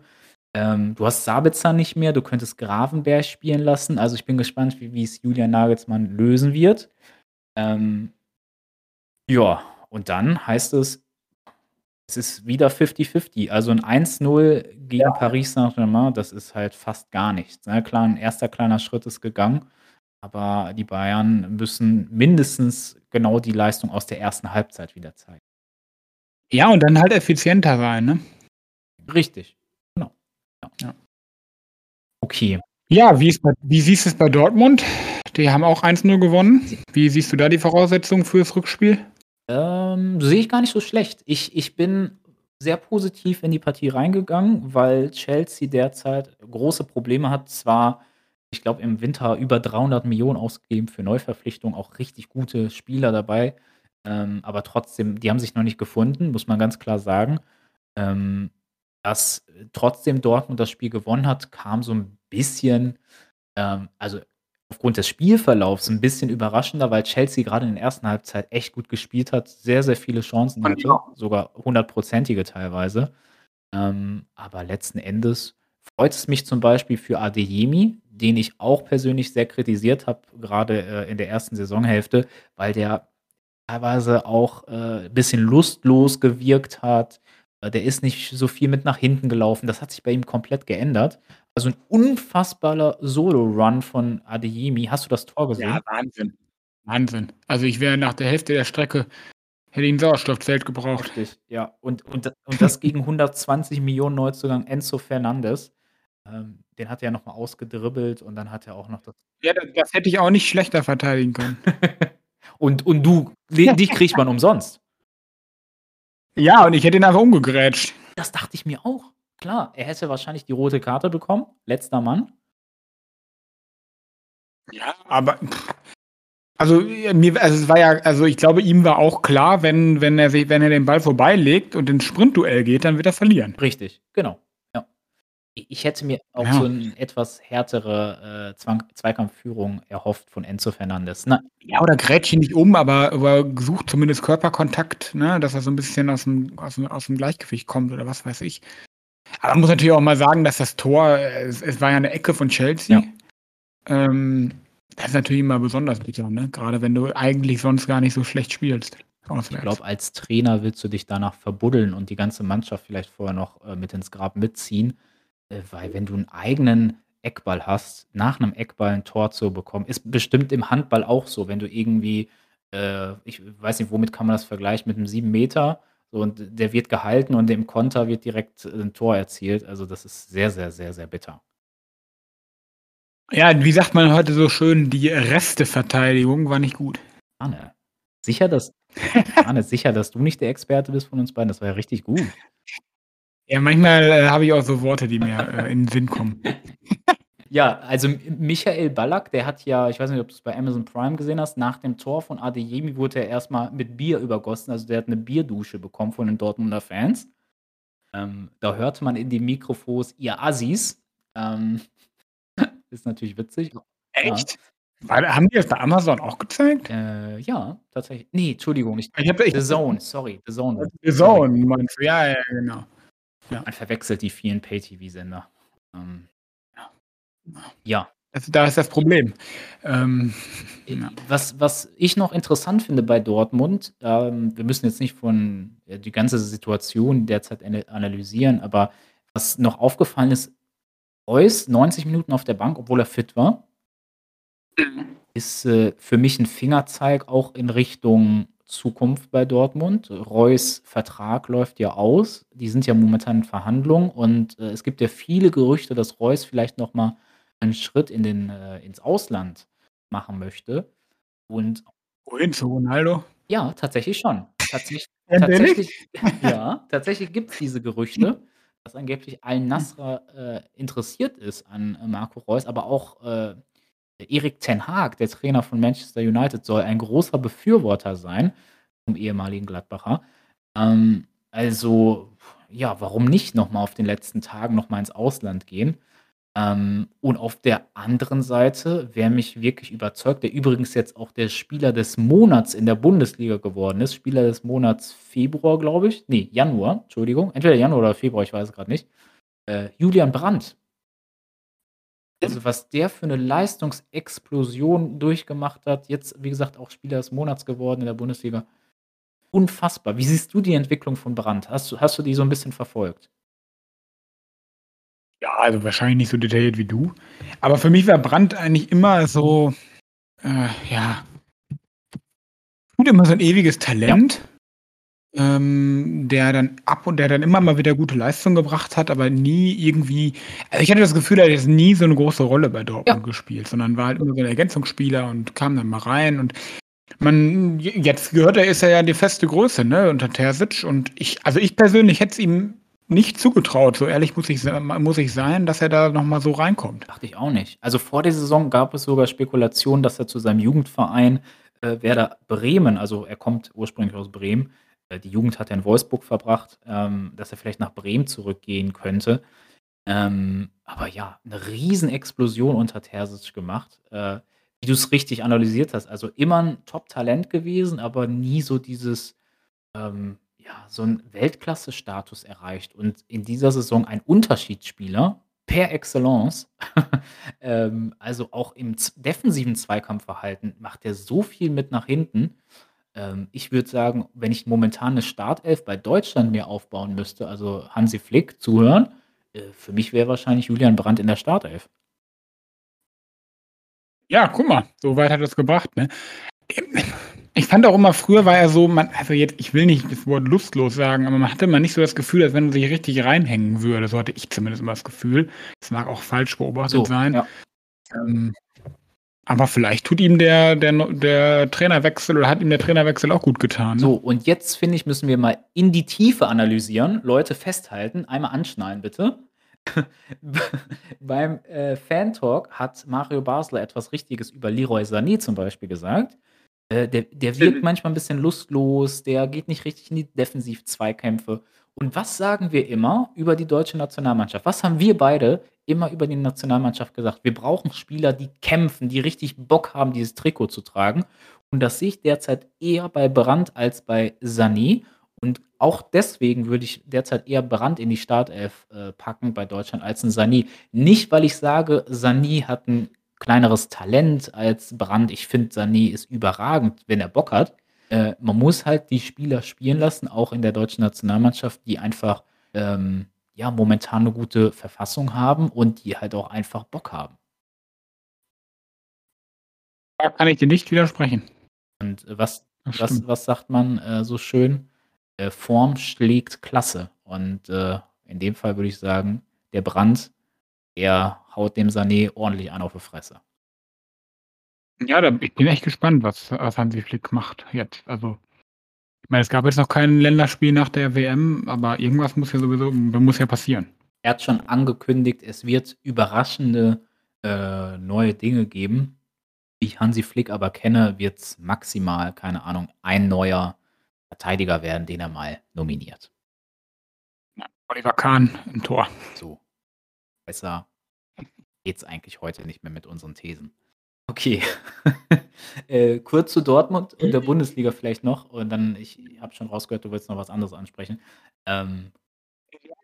Ähm, du hast Sabitzer nicht mehr, du könntest Gravenberg spielen lassen. Also, ich bin gespannt, wie es Julian Nagelsmann lösen wird. Ähm ja, und dann heißt es es ist wieder 50-50. Also, 'n 1-0 gegen Ja. Paris Saint-Germain, das ist halt fast gar nichts, ne? Klar, 'n erster kleiner Schritt ist gegangen, aber die Bayern müssen mindestens genau die Leistung aus der ersten Halbzeit wieder zeigen. Ja, und dann halt effizienter sein, ne? Richtig, genau. Ja. Ja. Okay. Ja, wie bei wie siehst du's bei Dortmund? Die haben auch 1-0 gewonnen. Wie siehst du da die Voraussetzungen fürs Rückspiel? Ähm, sehe ich gar nicht so schlecht. Ich ich bin sehr positiv in die Partie reingegangen, weil Chelsea derzeit große Probleme hat. Zwar, ich glaube, im Winter über 300 Millionen ausgegeben für Neuverpflichtungen, auch richtig gute Spieler dabei. Ähm, aber trotzdem, die haben sich noch nicht gefunden, muss man ganz klar sagen. Ähm, dass trotzdem Dortmund das Spiel gewonnen hat, kam so 'n bisschen, ähm also, aufgrund des Spielverlaufs 'n bisschen überraschender, weil Chelsea grade in der ersten Halbzeit echt gut gespielt hat, sehr, sehr viele Chancen hatte, sogar hundertprozentige teilweise. Ähm, aber letzten Endes freut es mich zum Beispiel für Adeyemi, den ich auch persönlich sehr kritisiert habe, grade, äh, in der ersten Saisonhälfte, weil der teilweise auch, äh, bisschen lustlos gewirkt hat. Äh, der ist nicht so viel mit nach hinten gelaufen. Das hat sich bei ihm komplett geändert. Also, 'n unfassbarer Solo-Run von Adeyemi. Hast du das Tor Ja, gesehen? Wahnsinn. Wahnsinn. Also, ich wäre nach der Hälfte der Strecke hätte ich 'n Sauerstoffzelt gebraucht. Heftig, ja. Und und und das gegen 120 Millionen Neuzugang Enzo Fernandes. Ähm, den hat er noch mal ausgedribbelt und dann hat er auch noch das Ja, da das hätte ich auch nicht schlechter verteidigen können. Und und du, di dich kriegt man umsonst. Ja, und ich hätte ihn einfach umgegrätscht. Das dachte ich mir auch. Klar, er hätte wahrscheinlich die rote Karte bekommen, letzter Mann. Ja, aber also, äh, mir also, es war ja also, ich glaube, ihm war auch klar, wenn wenn er sich wenn er den Ball vorbeilegt und ins Sprintduell geht, dann wird er verlieren. Richtig, genau, ja. Ich hätte mir auch Ja. so 'n etwas härtere, äh, Zwang Zweikampfführung erhofft von Enzo Fernandes, ne? Ja, oder grätscht ihn nicht um, aber aber sucht zumindest Körperkontakt, ne, dass er so 'n bisschen aus'm aus'm aus'm Gleichgewicht kommt oder was weiß ich. Aber man muss natürlich auch mal sagen, dass das Tor es es war ja 'ne Ecke von Chelsea. Ja. Ähm, das ist natürlich immer besonders bitter, ne? Grade wenn du eigentlich sonst gar nicht so schlecht spielst Ich auswärts. glaube, als Trainer willst du dich danach verbuddeln und die ganze Mannschaft vielleicht vorher noch, äh, mit ins Grab mitziehen. Äh, weil wenn du 'n eigenen Eckball hast, nach 'nem Eckball 'n Tor zu bekommen ist bestimmt im Handball auch so, wenn du irgendwie, äh ich weiß nicht, womit kann man das vergleichen, mit 'nem 7 Meter so und der wird gehalten und im Konter wird direkt, äh, 'n Tor erzielt. Also, das ist sehr, sehr, sehr, sehr bitter. Ja, wie sagt man heute so schön, die Resteverteidigung war nicht gut. Arne, sicher, dass Arne, sicher, dass du nicht der Experte bist von uns beiden? Das war ja richtig gut. Ja, manchmal, äh, habe ich auch so Worte, die mir, äh, in 'n Sinn kommen. Ja, also Michael Ballack, der hat ja ich weiß nicht, ob du's bei Amazon Prime gesehen hast, nach dem Tor von Adeyemi wurde er erst mal mit Bier übergossen. Also, der hat 'ne Bierdusche bekommen von den Dortmunder Fans. Ähm, da hörte man in die Mikrofons: „Ihr Assis.“ Ähm, ist natürlich witzig. Ja. Echt? War da haben die das bei Amazon auch gezeigt? Äh, ja, tatsächlich. Ne, Entschuldigung, nicht Ich habe ich The Zone, sorry, The Zone. The. Zone meinst du? Ja, ja, genau. Ja. Man verwechselt die vielen Pay-TV-Sender. Ähm Ja. Ja. Das da ist das Problem. Ähm, Äh, ja. was was ich noch interessant finde bei Dortmund, ähm, wir müssen jetzt nicht von äh, die ganze Situation derzeit ana analysieren, aber was noch aufgefallen ist, Reus 90 Minuten auf der Bank, obwohl er fit war. Mhm. Ist, äh, für mich 'n Fingerzeig auch in Richtung Zukunft bei Dortmund. Reus' Vertrag läuft ja aus. Die sind ja momentan in Verhandlungen und, äh, es gibt ja viele Gerüchte, dass Reus vielleicht noch mal 'n Schritt in den äh, ins Ausland machen möchte. Und Wohin, zu Ronaldo? Ja, tatsächlich schon. Tatsäch Ganz ehrlich? tatsächlich ja, tatsächlich gibt's diese Gerüchte, dass angeblich Al-Nassr, äh, interessiert ist an, äh, Marco Reus, aber auch, äh, Erik ten Hag, der Trainer von Manchester United, soll ein großer Befürworter sein vom ehemaligen Gladbacher. Ähm, also, ja, warum nicht noch mal auf den letzten Tagen noch mal ins Ausland gehen? Ähm, und auf der anderen Seite, wer mich wirklich überzeugt, der übrigens jetzt auch der Spieler des Monats in der Bundesliga geworden ist, Spieler des Monats Februar, glaube ich. Nee, Januar, Entschuldigung. Entweder Januar oder Februar, ich weiß es gerade nicht. Äh, Julian Brandt. Also, was der für eine Leistungsexplosion durchgemacht hat, jetzt, wie gesagt, auch Spieler des Monats geworden in der Bundesliga. Unfassbar. Wie siehst du die Entwicklung von Brandt? Hast du hast du die so ein bisschen verfolgt? Ja, also wahrscheinlich nicht so detailliert wie du. Aber für mich war Brandt eigentlich immer so, äh, ja, gut immer so ein ewiges Talent, ja. ähm, der dann ab und der dann immer mal wieder gute Leistung gebracht hat, aber nie irgendwie, also ich hatte das Gefühl, er hat jetzt nie so eine große Rolle bei Dortmund ja. gespielt, sondern war halt immer so ein Ergänzungsspieler und kam dann mal rein und man, jetzt gehört er, ist er ja die feste Größe, ne, unter Terzic und ich, also ich persönlich hätte es ihm nicht zugetraut, so ehrlich muss ich, muss ich sein, dass er da nochmal so reinkommt. Dachte ich auch nicht. Also vor der Saison gab es sogar Spekulationen, dass er zu seinem Jugendverein äh, Werder Bremen, also er kommt ursprünglich aus Bremen, äh, die Jugend hat er in Wolfsburg verbracht, ähm, dass er vielleicht nach Bremen zurückgehen könnte. Ähm, aber ja, eine Riesenexplosion unter Terzic gemacht. Äh, wie du es richtig analysiert hast. Also immer ein Top-Talent gewesen, aber nie so dieses, ähm, ja, so 'n Weltklasse-Status erreicht und in dieser Saison ein Unterschiedsspieler per excellence. Ähm, also, auch im defensiven Zweikampfverhalten macht er so viel mit nach hinten. Ähm, ich würde sagen, wenn ich momentan eine Startelf bei Deutschland mir aufbauen müsste, also Hansi Flick zuhören, äh, für mich wäre wahrscheinlich Julian Brandt in der Startelf. Ja, guck mal, so weit hat er's gebracht, ne? Ich fand auch immer, früher war er so, man, also jetzt, ich will nicht das Wort lustlos sagen, aber man hatte immer nicht so das Gefühl, als wenn er sich richtig reinhängen würde. So hatte ich zumindest immer das Gefühl. Das mag auch falsch beobachtet so, sein. Ja. Ähm, aber vielleicht tut ihm der, der, der Trainerwechsel oder hat ihm der Trainerwechsel auch gut getan. Ne? So, und jetzt finde ich, müssen wir mal in die Tiefe analysieren. Leute festhalten, einmal anschnallen bitte. Beim äh, Fan-Talk hat Mario Basler etwas Richtiges über Leroy Sané zum Beispiel gesagt. Äh, der der wirkt manchmal ein bisschen lustlos, der geht nicht richtig in die Defensiv-Zweikämpfe. Und was sagen wir immer über die deutsche Nationalmannschaft? Was haben wir beide immer über die Nationalmannschaft gesagt? Wir brauchen Spieler, die kämpfen, die richtig Bock haben, dieses Trikot zu tragen. Und das sehe ich derzeit eher bei Brandt als bei Sané. Und auch deswegen würde ich derzeit eher Brandt in die Startelf äh, packen bei Deutschland als 'n Sané. Nicht, weil ich sage, Sané hat ein kleineres Talent als Brandt. Ich finde, Sané ist überragend, wenn er Bock hat. Äh, man muss halt die Spieler spielen lassen, auch in der deutschen Nationalmannschaft, die einfach ähm, ja, momentan eine gute Verfassung haben und die halt auch einfach Bock haben. Da kann ich dir nicht widersprechen. Und äh, was, was, was sagt man äh, so schön? Äh, Form schlägt Klasse. Und äh, in dem Fall würde ich sagen, der Brand, der haut dem Sané ordentlich an auf die Fresse. Ja, da, ich bin echt gespannt, was, was Hansi Flick macht jetzt. Also, ich meine, es gab jetzt noch kein Länderspiel nach der WM, aber irgendwas muss ja sowieso muss ja passieren. Er hat schon angekündigt, es wird überraschende äh, neue Dinge geben. Wie ich Hansi Flick aber kenne, wird es maximal, keine Ahnung, ein neuer Verteidiger werden, den er mal nominiert. Oliver Kahn im Tor. So. Besser geht's eigentlich heute nicht mehr mit unseren Thesen. Okay. äh, kurz zu Dortmund und der Bundesliga vielleicht noch. Und dann, ich habe schon rausgehört, du willst noch was anderes ansprechen. Ähm,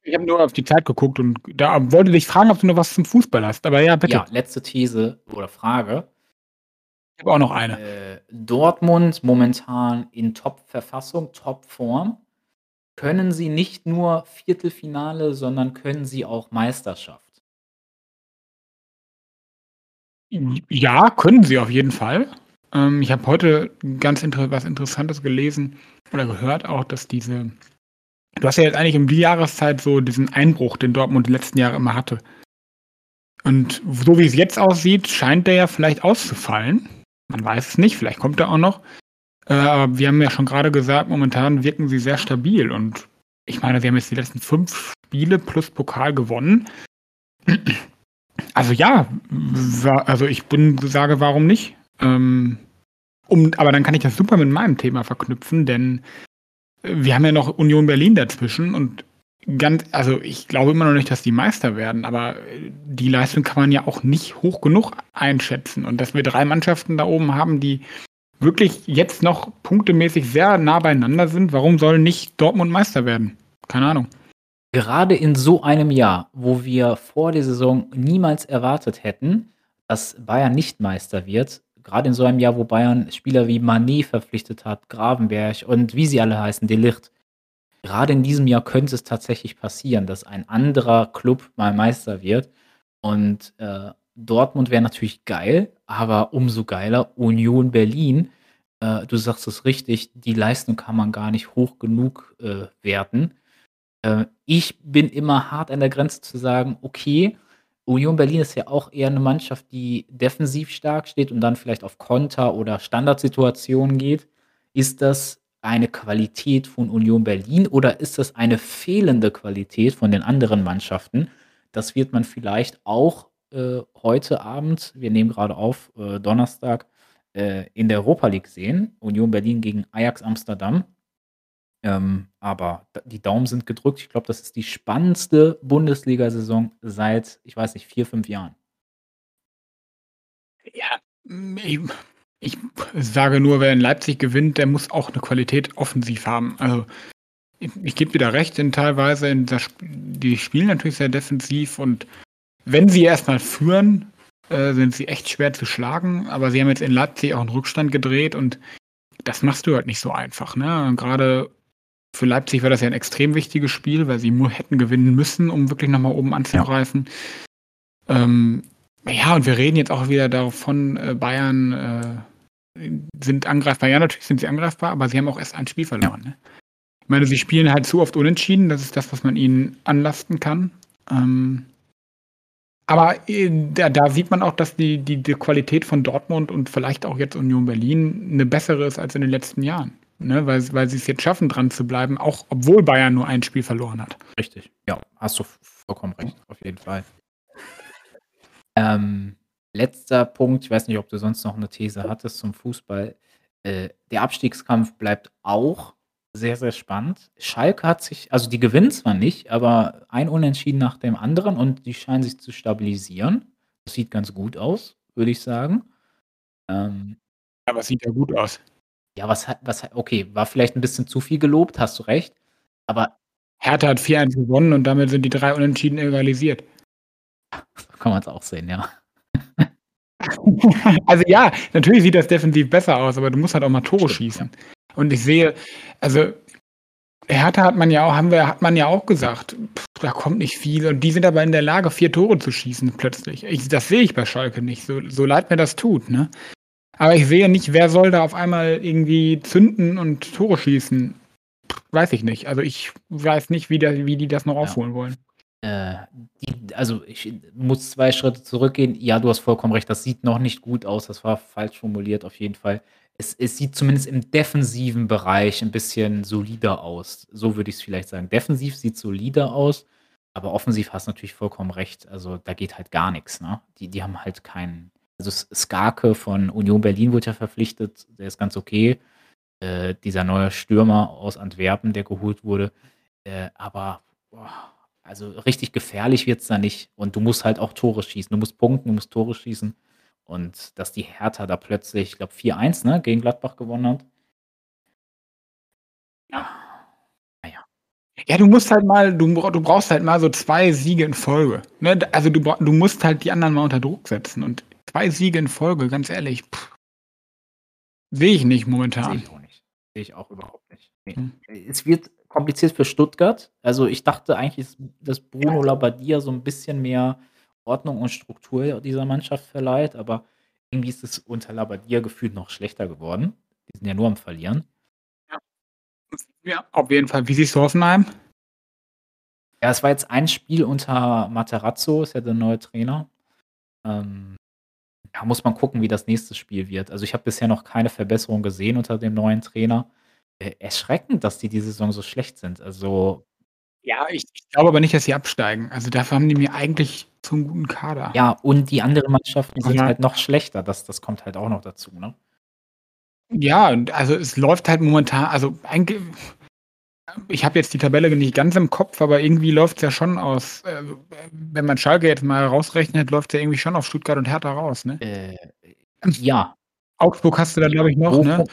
ich habe nur auf die Zeit geguckt und da wollte dich fragen, ob du noch was zum Fußball hast. Aber ja, bitte. Ja, letzte These oder Frage. Ich habe auch noch eine. Äh, Dortmund momentan in Top-Verfassung, Top-Form. Können sie nicht nur Viertelfinale, sondern können sie auch Meisterschaft? Ja, können sie auf jeden Fall. Ähm, ich habe heute ganz inter was Interessantes gelesen oder gehört auch, dass diese du hast ja jetzt eigentlich um die Jahreszeit so diesen Einbruch, den Dortmund die letzten Jahre immer hatte. Und so wie es jetzt aussieht, scheint der ja vielleicht auszufallen. Man weiß es nicht, vielleicht kommt er auch noch. Äh, aber wir haben ja schon gerade gesagt, momentan wirken sie sehr stabil. Und ich meine, sie haben jetzt die letzten fünf Spiele plus Pokal gewonnen. Also ja, also ich bin, sage, warum nicht? Ähm, um, aber dann kann ich das super mit meinem Thema verknüpfen, denn äh, wir haben ja noch Union Berlin dazwischen und ganz, also ich glaube immer noch nicht, dass die Meister werden, aber die Leistung kann man ja auch nicht hoch genug einschätzen. Und dass wir drei Mannschaften da oben haben, die wirklich jetzt noch punktemäßig sehr nah beieinander sind, warum soll nicht Dortmund Meister werden? Keine Ahnung. Gerade in so einem Jahr, wo wir vor der Saison niemals erwartet hätten, dass Bayern nicht Meister wird, gerade in so einem Jahr, wo Bayern Spieler wie Manet verpflichtet hat, Gravenberg und wie sie alle heißen, De Ligt. Gerade in diesem Jahr könnte es tatsächlich passieren, dass ein anderer Club mal Meister wird. Und äh, Dortmund wäre natürlich geil, aber umso geiler Union Berlin. Äh, du sagst es richtig, die Leistung kann man gar nicht hoch genug äh, werten. Äh, ich bin immer hart an der Grenze zu sagen, okay, Union Berlin ist ja auch eher eine Mannschaft, die defensiv stark steht und dann vielleicht auf Konter oder Standardsituationen geht. Ist das eine Qualität von Union Berlin oder ist das eine fehlende Qualität von den anderen Mannschaften? Das wird man vielleicht auch äh, heute Abend, wir nehmen gerade auf, äh, Donnerstag, äh, in der Europa League sehen. Union Berlin gegen Ajax Amsterdam. Ähm, aber die Daumen sind gedrückt. Ich glaube, das ist die spannendste Bundesliga-Saison seit, ich weiß nicht, vier, fünf Jahren. Ja, ich, ich sage nur, wer in Leipzig gewinnt, der muss auch eine Qualität offensiv haben. Also ich, ich gebe dir da recht, in teilweise in das, die spielen natürlich sehr defensiv und wenn sie erstmal führen, äh, sind sie echt schwer zu schlagen. Aber sie haben jetzt in Leipzig auch einen Rückstand gedreht und das machst du halt nicht so einfach. Ne? Gerade für Leipzig war das ja ein extrem wichtiges Spiel, weil sie nur hätten gewinnen müssen, um wirklich nochmal oben anzugreifen. Ja. Ähm, ja, und wir reden jetzt auch wieder davon, äh, Bayern äh, sind angreifbar. Ja, natürlich sind sie angreifbar, aber sie haben auch erst ein Spiel verloren. Ne? Ich meine, sie spielen halt zu oft unentschieden. Das ist das, was man ihnen anlasten kann. Ähm, aber äh, da, da, sieht man auch, dass die, die, die Qualität von Dortmund und vielleicht auch jetzt Union Berlin eine bessere ist als in den letzten Jahren ne? weil, weil sie es jetzt schaffen, dran zu bleiben, auch obwohl Bayern nur ein Spiel verloren hat. Richtig, ja, hast du vollkommen recht, auf jeden Fall. Ähm, letzter Punkt, ich weiß nicht, ob du sonst noch eine These hattest zum Fußball. Äh, der Abstiegskampf bleibt auch sehr, sehr spannend. Schalke hat sich, also die gewinnen zwar nicht, aber ein Unentschieden nach dem anderen und die scheinen sich zu stabilisieren. Das sieht ganz gut aus, würde ich sagen. Ähm, aber es sieht ja gut aus. Ja, was hat was okay, war vielleicht ein bisschen zu viel gelobt, hast du recht. Aber Hertha hat 4-1 gewonnen und damit sind die drei Unentschieden egalisiert. So kann man es auch sehen, ja. Also ja, natürlich sieht das defensiv besser aus, aber du musst halt auch mal Tore schießen. Und ich sehe, also Hertha hat man ja auch, haben wir, hat man ja auch gesagt, pff, da kommt nicht viel. Und die sind aber in der Lage, vier Tore zu schießen plötzlich. Ich, das sehe ich bei Schalke nicht, so, so leid mir das tut, ne? Aber ich sehe nicht, wer soll da auf einmal irgendwie zünden und Tore schießen. Weiß ich nicht. Also ich weiß nicht, wie, der, wie die das noch aufholen ja. wollen. Äh, die, also ich muss zwei Schritte zurückgehen. Ja, du hast vollkommen recht. Das sieht noch nicht gut aus. Das war falsch formuliert auf jeden Fall. Es, es sieht zumindest im defensiven Bereich ein bisschen solider aus. So würde ich es vielleicht sagen. Defensiv sieht solider aus, aber offensiv hast du natürlich vollkommen recht. Also da geht halt gar nichts. Ne? Die, die haben halt keinen also Skarke von Union Berlin wurde ja verpflichtet, der ist ganz okay. Äh, dieser neue Stürmer aus Antwerpen, der geholt wurde. Äh, aber boah, also richtig gefährlich wird es da nicht. Und du musst halt auch Tore schießen. Du musst punkten, du musst Tore schießen. Und dass die Hertha da plötzlich, ich glaube, 4-1 ne, gegen Gladbach gewonnen hat. Ja. Naja. Ja, du musst halt mal, du, du brauchst halt mal so zwei Siege in Folge. Ne? Also du, du musst halt die anderen mal unter Druck setzen. Und Zwei Siege in Folge, ganz ehrlich. Sehe ich nicht momentan. Sehe ich auch nicht. Sehe ich auch überhaupt nicht. Nee. Hm. Es wird kompliziert für Stuttgart. Also ich dachte eigentlich, dass Bruno Labbadia so ein bisschen mehr Ordnung und Struktur dieser Mannschaft verleiht, aber irgendwie ist es unter Labbadia gefühlt noch schlechter geworden. Die sind ja nur am Verlieren. Ja, ja auf jeden Fall. Wie siehst du Hoffenheim? Ja, es war jetzt ein Spiel unter Materazzo, ist ja der neue Trainer. Ähm, ja, muss man gucken, wie das nächste Spiel wird. Also ich habe bisher noch keine Verbesserung gesehen unter dem neuen Trainer. Äh, erschreckend, dass die diese Saison so schlecht sind. Also ja, ich, ich glaube aber nicht, dass sie absteigen. Also dafür haben die mir eigentlich zum guten Kader. Ja, und die anderen Mannschaften sind ja. halt noch schlechter. Das, das kommt halt auch noch dazu, ne? Ja, also es läuft halt momentan, also eigentlich, Ich habe jetzt die Tabelle nicht ganz im Kopf, aber irgendwie läuft es ja schon aus. Äh, wenn man Schalke jetzt mal rausrechnet, läuft es ja irgendwie schon auf Stuttgart und Hertha raus, ne? Äh, ja. Augsburg hast du da, glaube ich, noch, ne?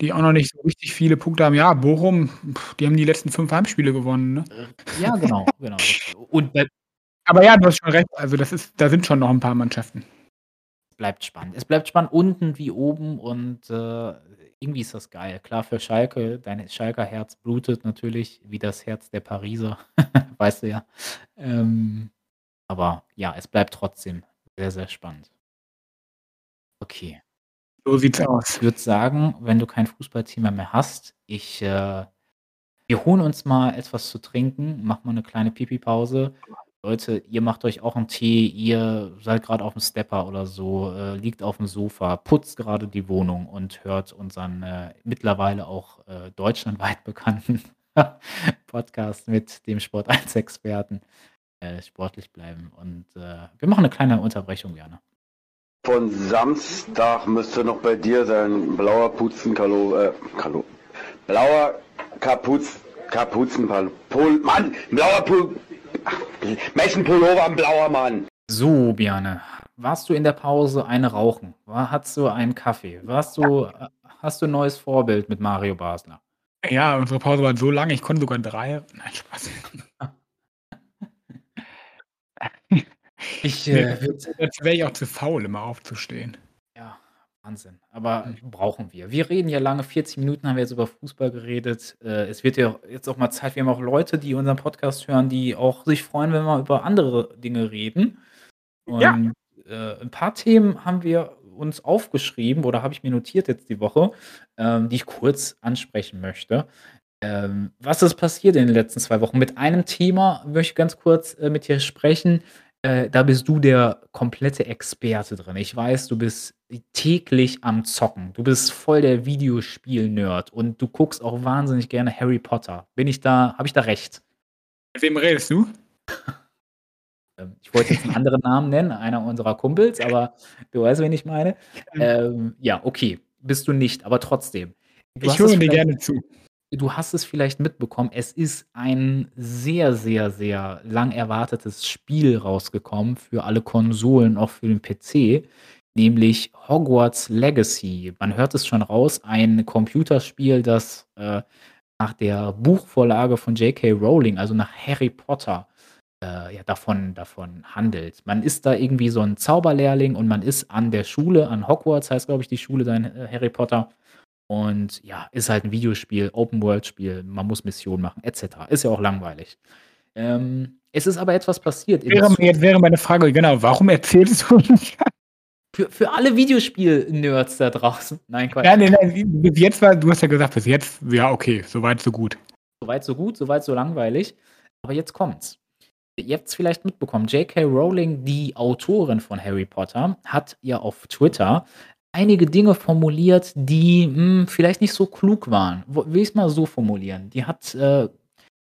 Die auch noch nicht so richtig viele Punkte haben. Ja, Bochum, die haben die letzten fünf Heimspiele gewonnen, ne? Äh, ja, genau, genau. Und aber ja, du hast schon recht. Also das ist, da sind schon noch ein paar Mannschaften. Bleibt spannend. Es bleibt spannend unten wie oben und äh, irgendwie ist das geil. Klar für Schalke, dein Schalker Herz blutet natürlich wie das Herz der Pariser, weißt du ja. Ähm, aber ja, es bleibt trotzdem sehr, sehr spannend. Okay. So sieht's aus. Ich würde sagen, wenn du kein Fußballthema mehr hast, ich, äh, wir holen uns mal etwas zu trinken, machen mal eine kleine Pipi-Pause. Leute, ihr macht euch auch einen Tee, ihr seid gerade auf dem Stepper oder so, äh, liegt auf dem Sofa, putzt gerade die Wohnung und hört unseren äh, mittlerweile auch äh, deutschlandweit bekannten Podcast mit dem Sport 1 Experten äh, sportlich bleiben. Und äh, wir machen eine kleine Unterbrechung gerne. Von Samstag müsste noch bei dir sein blauer Puzenkalo, äh, Kalo, blauer Kapuz, Kapuzenpal, Pol, Mann, blauer Pul, Messenpullover, ein blauer Mann. So, Biane, warst du in der Pause eine rauchen? War, hattest du einen Kaffee? Warst du, äh, hast du ein neues Vorbild mit Mario Basler? Ja, unsere Pause war so lang, ich konnte sogar drei. Nein, Spaß. ich, äh, jetzt wäre ich auch zu faul, immer aufzustehen. Wahnsinn. Aber mhm. brauchen wir. Wir reden ja lange, 40 Minuten haben wir jetzt über Fußball geredet. Äh, es wird ja jetzt auch mal Zeit, wir haben auch Leute, die unseren Podcast hören, die auch sich freuen, wenn wir über andere Dinge reden. Und ja. äh, ein paar Themen haben wir uns aufgeschrieben oder habe ich mir notiert jetzt die Woche, ähm, die ich kurz ansprechen möchte. Ähm, was ist passiert in den letzten zwei Wochen? Mit einem Thema möchte ich ganz kurz äh, mit dir sprechen. Äh, da bist du der komplette Experte drin. Ich weiß, du bist täglich am Zocken. Du bist voll der Videospiel-Nerd und du guckst auch wahnsinnig gerne Harry Potter. Bin ich da, habe ich da recht? Mit wem redest du? Ähm, ich wollte jetzt einen anderen Namen nennen, einer unserer Kumpels, aber du weißt, wen ich meine. Ähm, ja, okay, bist du nicht, aber trotzdem. Du ich höre dir gerne zu du hast es vielleicht mitbekommen, es ist ein sehr, sehr, sehr lang erwartetes Spiel rausgekommen für alle Konsolen, auch für den PC, nämlich Hogwarts Legacy. Man hört es schon raus, ein Computerspiel, das äh, nach der Buchvorlage von J.K. Rowling, also nach Harry Potter, äh, ja, davon, davon handelt. Man ist da irgendwie so ein Zauberlehrling und man ist an der Schule, an Hogwarts heißt, glaube ich, die Schule, dein äh, Harry Potter und ja, ist halt ein Videospiel, Open-World-Spiel, man muss Missionen machen, etc. Ist ja auch langweilig. Ähm, es ist aber etwas passiert. Wäre, jetzt wäre meine Frage, genau, warum erzählst du nicht? Für, für alle Videospiel-Nerds da draußen. Nein, Quatsch. Nein, nein, nein, bis jetzt war, du hast ja gesagt, bis jetzt, ja, okay, soweit, so gut. Soweit, so gut, soweit, so langweilig. Aber jetzt kommt's. Ihr habt es vielleicht mitbekommen, J.K. Rowling, die Autorin von Harry Potter, hat ja auf Twitter einige Dinge formuliert, die mh, hm, vielleicht nicht so klug waren. Will ich es mal so formulieren? Die hat äh,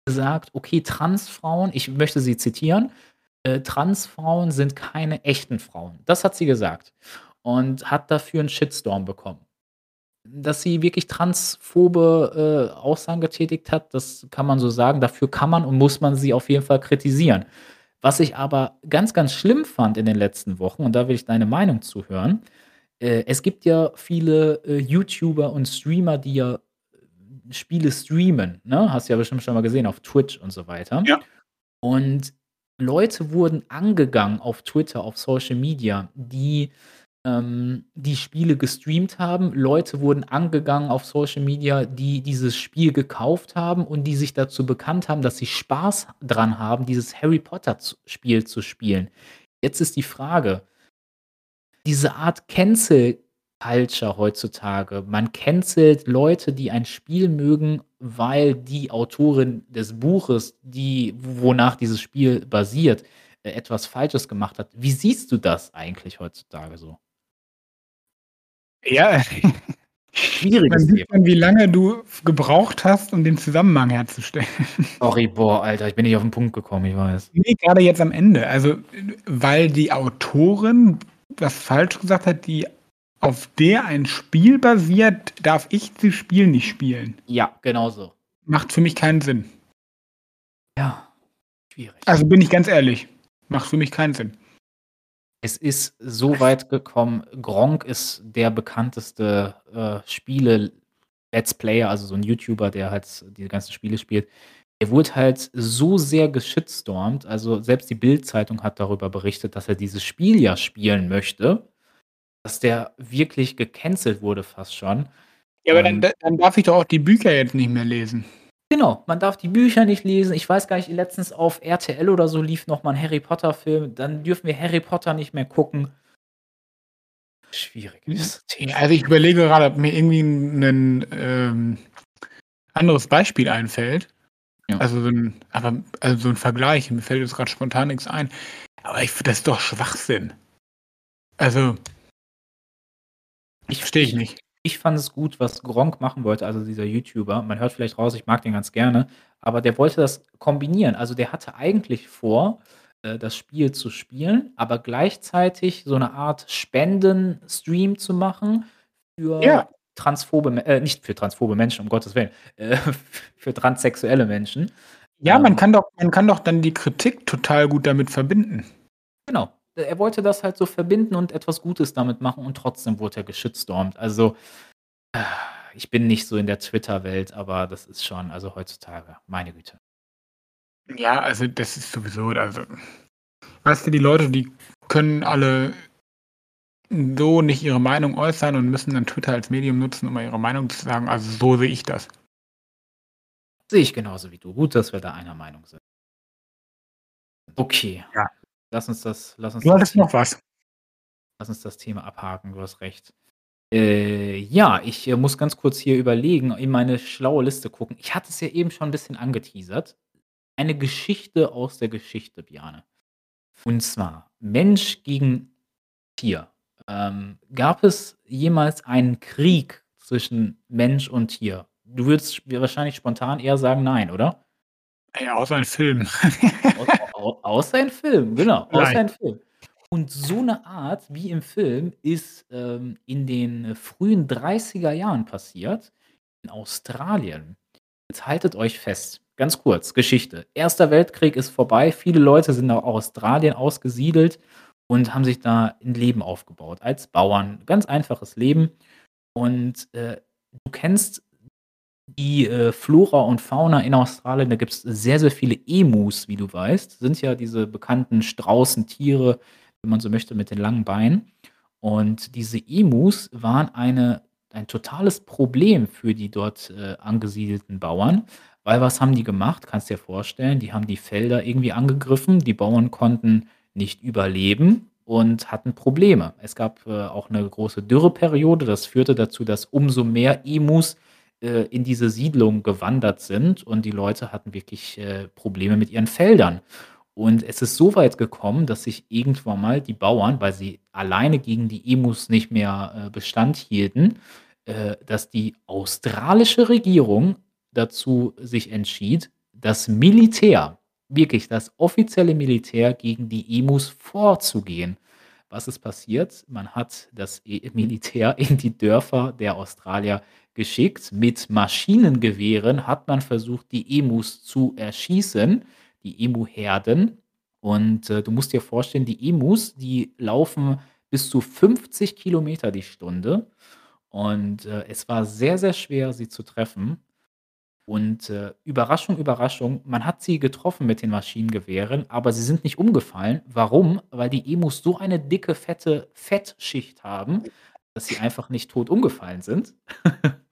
gesagt, okay, Transfrauen, ich möchte sie zitieren, äh, Transfrauen sind keine echten Frauen. Das hat sie gesagt. Und hat dafür einen Shitstorm bekommen. Dass sie wirklich transphobe äh, Aussagen getätigt hat, das kann man so sagen. Dafür kann man und muss man sie auf jeden Fall kritisieren. Was ich aber ganz, ganz schlimm fand in den letzten Wochen, und da will ich deine Meinung zuhören, äh, es gibt ja viele äh, YouTuber und Streamer, die ja äh, Spiele streamen, ne? Hast du ja bestimmt schon mal gesehen auf Twitch und so weiter. Ja. Und Leute wurden angegangen auf Twitter, auf Social Media, die ähm, die Spiele gestreamt haben. Leute wurden angegangen auf Social Media, die dieses Spiel gekauft haben und die sich dazu bekannt haben, dass sie Spaß dran haben, dieses Harry Potter Spiel zu spielen. Jetzt ist die Frage, diese Art Cancel Culture heutzutage. Man cancelt Leute, die ein Spiel mögen, weil die Autorin des Buches, die wonach dieses Spiel basiert, äh, etwas Falsches gemacht hat. Wie siehst du das eigentlich heutzutage so? Ja, schwieriges Man sieht dann, wie lange du gebraucht hast, um den Zusammenhang herzustellen. Sorry, boah, Alter, ich bin nicht auf den Punkt gekommen, ich weiß. Nee, gerade jetzt am Ende. Also, weil die Autorin was falsch gesagt hat, die auf der ein Spiel basiert, darf ich das Spiel nicht spielen. Ja, genau so. macht für mich keinen Sinn. Ja, schwierig. Also bin ich ganz ehrlich, macht für mich keinen Sinn. Es ist so weit gekommen, Gronk ist der bekannteste äh, Spiele-Let's Player, also so ein YouTuber, der halt die ganzen Spiele spielt. Er wurde halt so sehr geschitstormt, also selbst die Bild-Zeitung hat darüber berichtet, dass er dieses Spiel ja spielen möchte, dass der wirklich gecancelt wurde fast schon. Ja, aber dann, dann darf ich doch auch die Bücher jetzt nicht mehr lesen. Genau, man darf die Bücher nicht lesen. Ich weiß gar nicht, letztens auf RTL oder so lief noch mal ein Harry Potter-Film. Dann dürfen wir Harry Potter nicht mehr gucken. Schwieriges Thema. Also ich überlege gerade, ob mir irgendwie ein ähm, anderes Beispiel einfällt. Ja. Also, so ein, aber, also so ein Vergleich, mir fällt jetzt gerade spontan nichts ein. Aber ich, das ist doch Schwachsinn. Also, ich verstehe ich nicht ich fand es gut, was Gronk machen wollte, also dieser YouTuber. Man hört vielleicht raus, ich mag den ganz gerne, aber der wollte das kombinieren. Also der hatte eigentlich vor, äh, das Spiel zu spielen, aber gleichzeitig so eine Art Spenden-Stream zu machen für ja. transphobe, äh, nicht für transphobe Menschen, um Gottes Willen, äh, für transsexuelle Menschen. Ja, man ähm, kann doch, man kann doch dann die Kritik total gut damit verbinden. Genau er wollte das halt so verbinden und etwas Gutes damit machen und trotzdem wurde er geschitstormt. Also, äh, ich bin nicht so in der Twitter-Welt, aber das ist schon, also heutzutage, meine Güte. Ja, also das ist sowieso, also, weißt du, die Leute, die können alle so nicht ihre Meinung äußern und müssen dann Twitter als Medium nutzen, um ihre Meinung zu sagen. Also so sehe ich das. Sehe ich genauso wie du. Gut, dass wir da einer Meinung sind. Okay. Ja. Lass uns das. Lass uns du hattest noch was. Lass uns das Thema abhaken, du hast recht. Äh, ja, ich äh, muss ganz kurz hier überlegen, in meine schlaue Liste gucken. Ich hatte es ja eben schon ein bisschen angeteasert. Eine Geschichte aus der Geschichte, Biane. Und zwar Mensch gegen Tier. Ähm, gab es jemals einen Krieg zwischen Mensch und Tier? Du würdest wahrscheinlich spontan eher sagen, nein, oder? Ja, außer ein Film. Au außer ein Film, genau, außer ein Film. Und so eine Art wie im Film ist, ähm, in den frühen 30er Jahren passiert, in Australien. Jetzt haltet euch fest, ganz kurz, Geschichte. Erster Weltkrieg ist vorbei, viele Leute sind nach Australien ausgesiedelt und haben sich da ein Leben aufgebaut als Bauern. Ganz einfaches Leben. Und, äh, du kennst die äh, Flora und Fauna in Australien, da gibt es sehr, sehr viele Emus, wie du weißt. Sind ja diese bekannten Straußentiere, wenn man so möchte, mit den langen Beinen. Und diese Emus waren eine, ein totales Problem für die dort äh, angesiedelten Bauern. Weil was haben die gemacht? Kannst dir vorstellen, die haben die Felder irgendwie angegriffen. Die Bauern konnten nicht überleben und hatten Probleme. Es gab äh, auch eine große Dürreperiode. Das führte dazu, dass umso mehr Emus äh, in diese Siedlung gewandert sind und die Leute hatten wirklich äh, Probleme mit ihren Feldern. Und es ist so weit gekommen, dass sich irgendwann mal die Bauern, weil sie alleine gegen die Emus nicht mehr äh, Bestand hielten, äh, dass die australische Regierung dazu sich entschied, das Militär, wirklich das offizielle Militär gegen die Emus vorzugehen. Was ist passiert? Man hat das e Militär in die Dörfer der Australier geschickt. Mit Maschinengewehren hat man versucht, die Emus zu erschießen, die Emu-Herden. Und äh, du musst dir vorstellen, die Emus, die laufen bis zu 50 Kilometer die Stunde. Und äh, es war sehr, sehr schwer, sie zu treffen. Und äh, Überraschung, Überraschung, man hat sie getroffen mit den Maschinengewehren, aber sie sind nicht umgefallen. Warum? Weil die Emus so eine dicke, fette Fettschicht haben, dass sie einfach nicht tot umgefallen sind.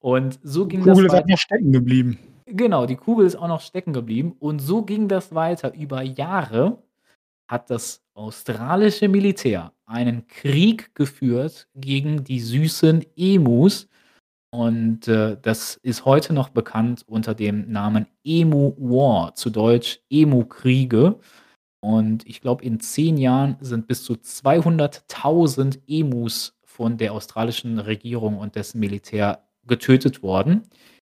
und so ging das. Die Kugel ist auch noch stecken geblieben. Genau, die Kugel ist auch noch stecken geblieben. Und so ging das weiter. Über Jahre hat das australische Militär einen Krieg geführt gegen die süßen Emus. Und äh, das ist heute noch bekannt unter dem Namen Emu War, zu Deutsch Emu-Kriege. Und ich glaube, in zehn Jahren sind bis zu 200.000 Emus von der australischen Regierung und dessen Militär getötet worden.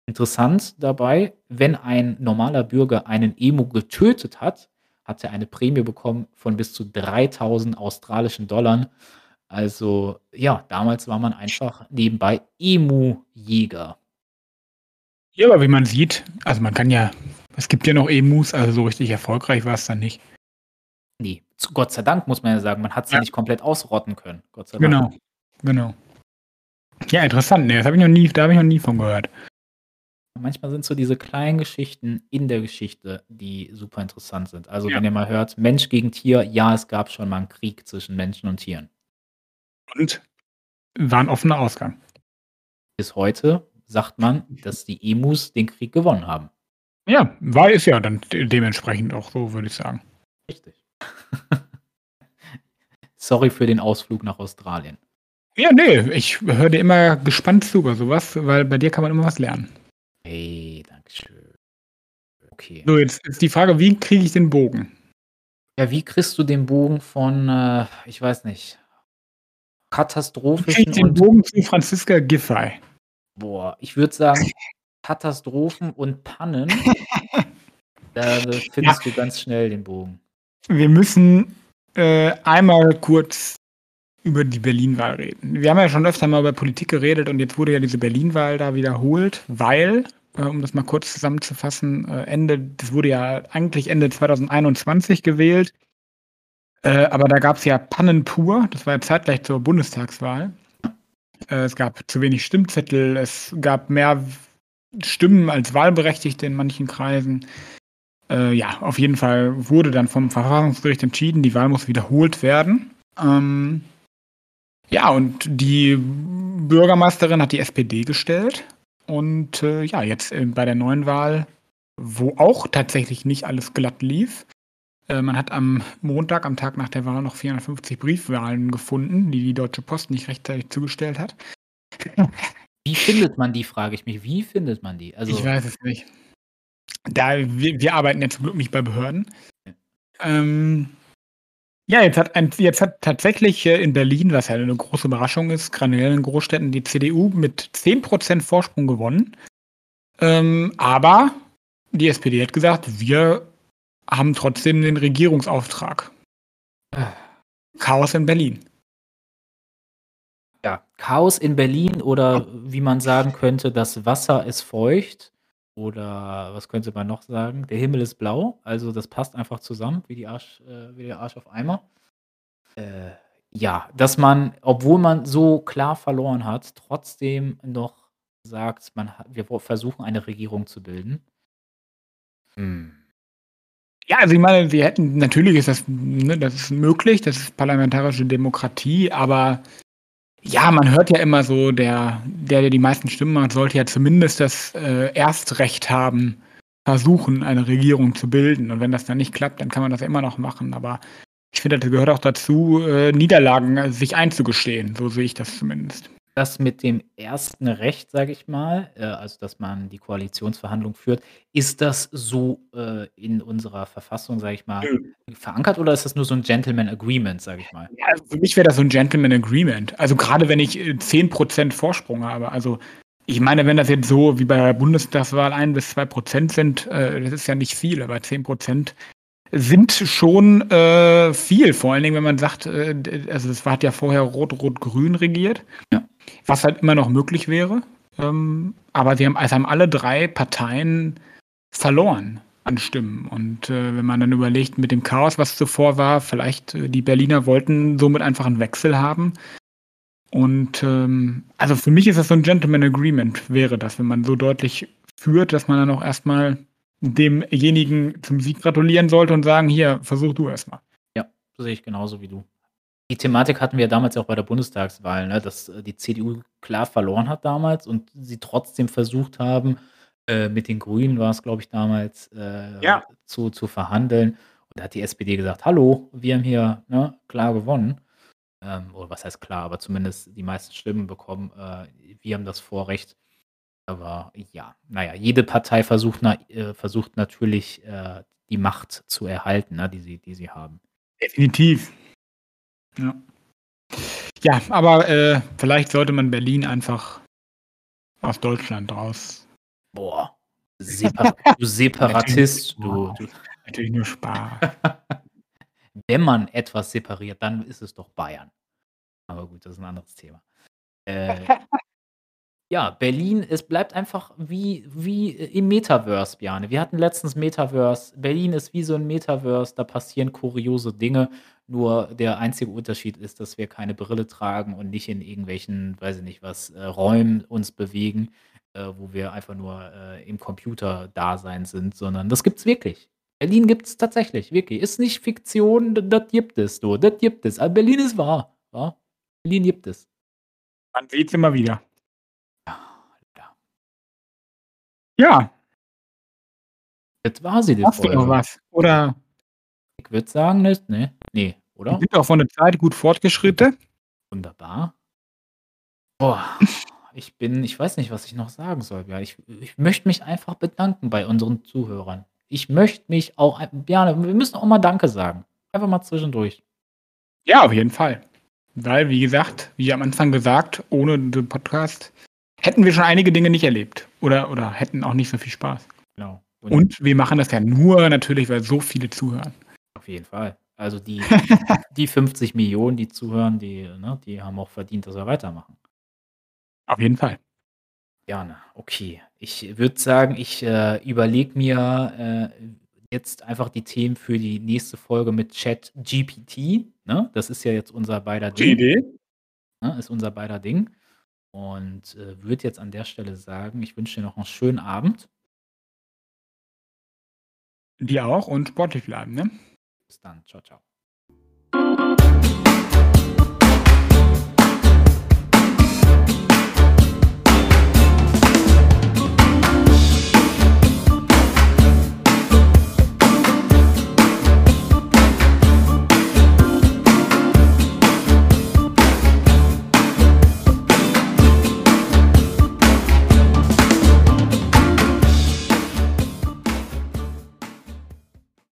Interessant dabei, wenn ein normaler Bürger einen Emu getötet hat, hat er eine Prämie bekommen von bis zu 3000 australischen Dollar. Also ja, damals war man einfach nebenbei Emu-Jäger. Ja, aber wie man sieht, also man kann ja, es gibt ja noch Emus, also so richtig erfolgreich war es dann nicht. Nee, zu Gott sei Dank muss man ja sagen, man hat sie Ja. nicht komplett ausrotten können. Gott sei Dank. Genau, genau. Ja, interessant. Nee, das habe ich noch nie, da habe ich noch nie von gehört. Manchmal sind so diese kleinen Geschichten in der Geschichte, die super interessant sind. Also Ja. wenn ihr mal hört, Mensch gegen Tier, ja, es gab schon mal einen Krieg zwischen Menschen und Tieren. Und war ein offener Ausgang. Bis heute sagt man, dass die Emus den Krieg gewonnen haben. Ja, war ist ja dann de dementsprechend auch so, würde ich sagen. Richtig. Sorry für den Ausflug nach Australien. Ja, nee, ich höre dir immer gespannt zu bei sowas, weil bei dir kann man immer was lernen. Hey, Dankeschön. Okay. So, jetzt ist die Frage, wie kriege ich den Bogen? Ja, wie kriegst du den Bogen von, äh, ich weiß nicht, Kriege ich katastrophischen den und Bogen zu Franziska Giffey? boah, ich würde sagen, Katastrophen und Pannen. da findest du ganz schnell den Bogen. Wir müssen äh, einmal kurz über die Berlin-Wahl reden. Wir haben ja schon öfter mal über Politik geredet und jetzt wurde ja diese Berlin-Wahl da wiederholt, weil, äh, um das mal kurz zusammenzufassen, äh, Ende, das wurde ja eigentlich Ende 2021 gewählt, äh, aber da gab es ja Pannen pur, das war ja zeitgleich zur Bundestagswahl. Äh, es gab zu wenig Stimmzettel, es gab mehr Stimmen als Wahlberechtigte in manchen Kreisen. Äh, ja, auf jeden Fall wurde dann vom Verfassungsgericht entschieden, die Wahl muss wiederholt werden. Ähm, ja, und die Bürgermeisterin hat die SPD gestellt. Und äh, ja, jetzt äh, bei der neuen Wahl, wo auch tatsächlich nicht alles glatt lief, man hat am Montag, am Tag nach der Wahl, noch 450 Briefwahlen gefunden, die die Deutsche Post nicht rechtzeitig zugestellt hat. Wie findet man die, frage ich mich. Wie findet man die? Also, Ich weiß es nicht. Da, wir, wir arbeiten ja zum Glück nicht bei Behörden. Ja. Ähm, ja, jetzt hat, ein, jetzt hat tatsächlich äh, in Berlin, was ja eine große Überraschung ist, in Großstädten die CDU mit 10% Vorsprung gewonnen. Ähm, aber die SPD hat gesagt, wir haben trotzdem den Regierungsauftrag. Chaos in Berlin. ja, Chaos in Berlin oder wie man sagen könnte, das Wasser ist feucht. Oder was könnte man noch sagen? Der Himmel ist blau. Also das passt einfach zusammen, wie, die Arsch, äh, wie der Arsch auf Eimer. Äh, ja, dass man, obwohl man so klar verloren hat, trotzdem noch sagt, man, wir versuchen eine Regierung zu bilden. Hm. Ja, also ich meine, wir hätten, natürlich ist das, ne, das ist möglich, das ist parlamentarische Demokratie, aber ja, man hört ja immer so, der, der, der die meisten Stimmen macht, sollte ja zumindest das äh, Erstrecht haben, versuchen, eine Regierung zu bilden. Und wenn das dann nicht klappt, dann kann man das immer noch machen. Aber ich finde, das gehört auch dazu, äh, Niederlagen sich einzugestehen. So sehe ich das zumindest. Das mit dem ersten Recht, sage ich mal, äh, also dass man die Koalitionsverhandlung führt, ist das so äh, in unserer Verfassung, sage ich mal, Nö. verankert oder ist das nur so ein Gentleman Agreement, sage ich mal? Ja, also für mich wäre das so ein Gentleman Agreement. Also gerade wenn ich äh, 10% Vorsprung habe. Also ich meine, wenn das jetzt so wie bei der Bundestagswahl ein bis zwei Prozent sind, äh, das ist ja nicht viel, aber 10% sind schon äh, viel. Vor allen Dingen, wenn man sagt, äh, also es hat ja vorher Rot-Rot-Grün regiert, Ja. was halt immer noch möglich wäre. Ähm, aber sie haben, also haben alle drei Parteien verloren an Stimmen. Und äh, wenn man dann überlegt, mit dem Chaos, was zuvor war, vielleicht äh, die Berliner wollten somit einfach einen Wechsel haben. Und ähm, also für mich ist das so ein Gentleman Agreement, wäre das, wenn man so deutlich führt, dass man dann auch erstmal demjenigen zum Sieg gratulieren sollte und sagen, hier, versuch du erstmal. So sehe ich genauso wie du. Die Thematik hatten wir damals ja auch bei der Bundestagswahl, ne, dass äh, die CDU klar verloren hat damals und sie trotzdem versucht haben, äh, mit den Grünen war es, glaube ich, damals, äh, Ja. zu, zu verhandeln. Und da hat die SPD gesagt, hallo, wir haben hier ne, klar gewonnen. Ähm, oder was heißt klar, aber zumindest die meisten Stimmen bekommen. Äh, wir haben das Vorrecht. Aber ja, naja, jede Partei versucht, na, äh, versucht natürlich, äh, die Macht zu erhalten, ne, die, sie, die sie haben. Definitiv. Ja. Ja, aber äh, vielleicht sollte man Berlin einfach aus Deutschland raus. Boah, Separ du Separatist, du, du. Natürlich nur Spaß. Wenn man etwas separiert, dann ist es doch Bayern. Aber gut, das ist ein anderes Thema. Äh, Ja, Berlin, es bleibt einfach wie wie im Metaverse, Bjarne. Wir hatten letztens Metaverse. Berlin ist wie so 'n Metaverse, da passieren kuriose Dinge. Nur der einzige Unterschied ist, dass wir keine Brille tragen und nicht in irgendwelchen, weiß ich nicht was, äh, Räumen uns bewegen, äh, wo wir einfach nur, äh, im Computerdasein sind, sondern das gibt's wirklich. Berlin gibt's tatsächlich, wirklich. Ist nicht Fiktion, das gibt es, du. Das gibt es. Aber Berlin ist wahr, wa? Berlin gibt es. Man sieht's immer wieder. Ja, ja. Ja. Das war sie, die Hast du noch was? Oder Ich würde sagen, nicht, ne? Ne, wir oder? sind auch von der Zeit gut fortgeschritten. Wunderbar. Boah, ich bin ich weiß nicht, was ich noch sagen soll, ja. Ich ich möchte mich einfach bedanken bei unseren Zuhörern. Ich möchte mich auch Bjarne, wir müssen auch mal Danke sagen. Einfach mal zwischendurch. Ja, auf jeden Fall. Weil, wie gesagt, wie am Anfang gesagt, ohne den Podcast hätten wir schon einige Dinge nicht erlebt oder oder hätten auch nicht so viel Spaß. Genau. Und wir machen das ja nur natürlich, weil so viele zuhören. Auf jeden Fall. Also die die 50 Millionen, die zuhören, die ne, die haben auch verdient, dass wir weitermachen. Auf jeden Fall. Gerne, okay. Ich würde sagen, ich, äh, überlege mir, äh, jetzt einfach die Themen für die nächste Folge mit ChatGPT, ne? Das ist ja jetzt unser beider Ding. Idee. Ne, ist unser beider Ding. Und, äh, würde jetzt an der Stelle sagen, ich wünsche dir noch 'n schönen Abend. Dir auch und sportlich bleiben, ne? Bis dann. Tschau, tschau.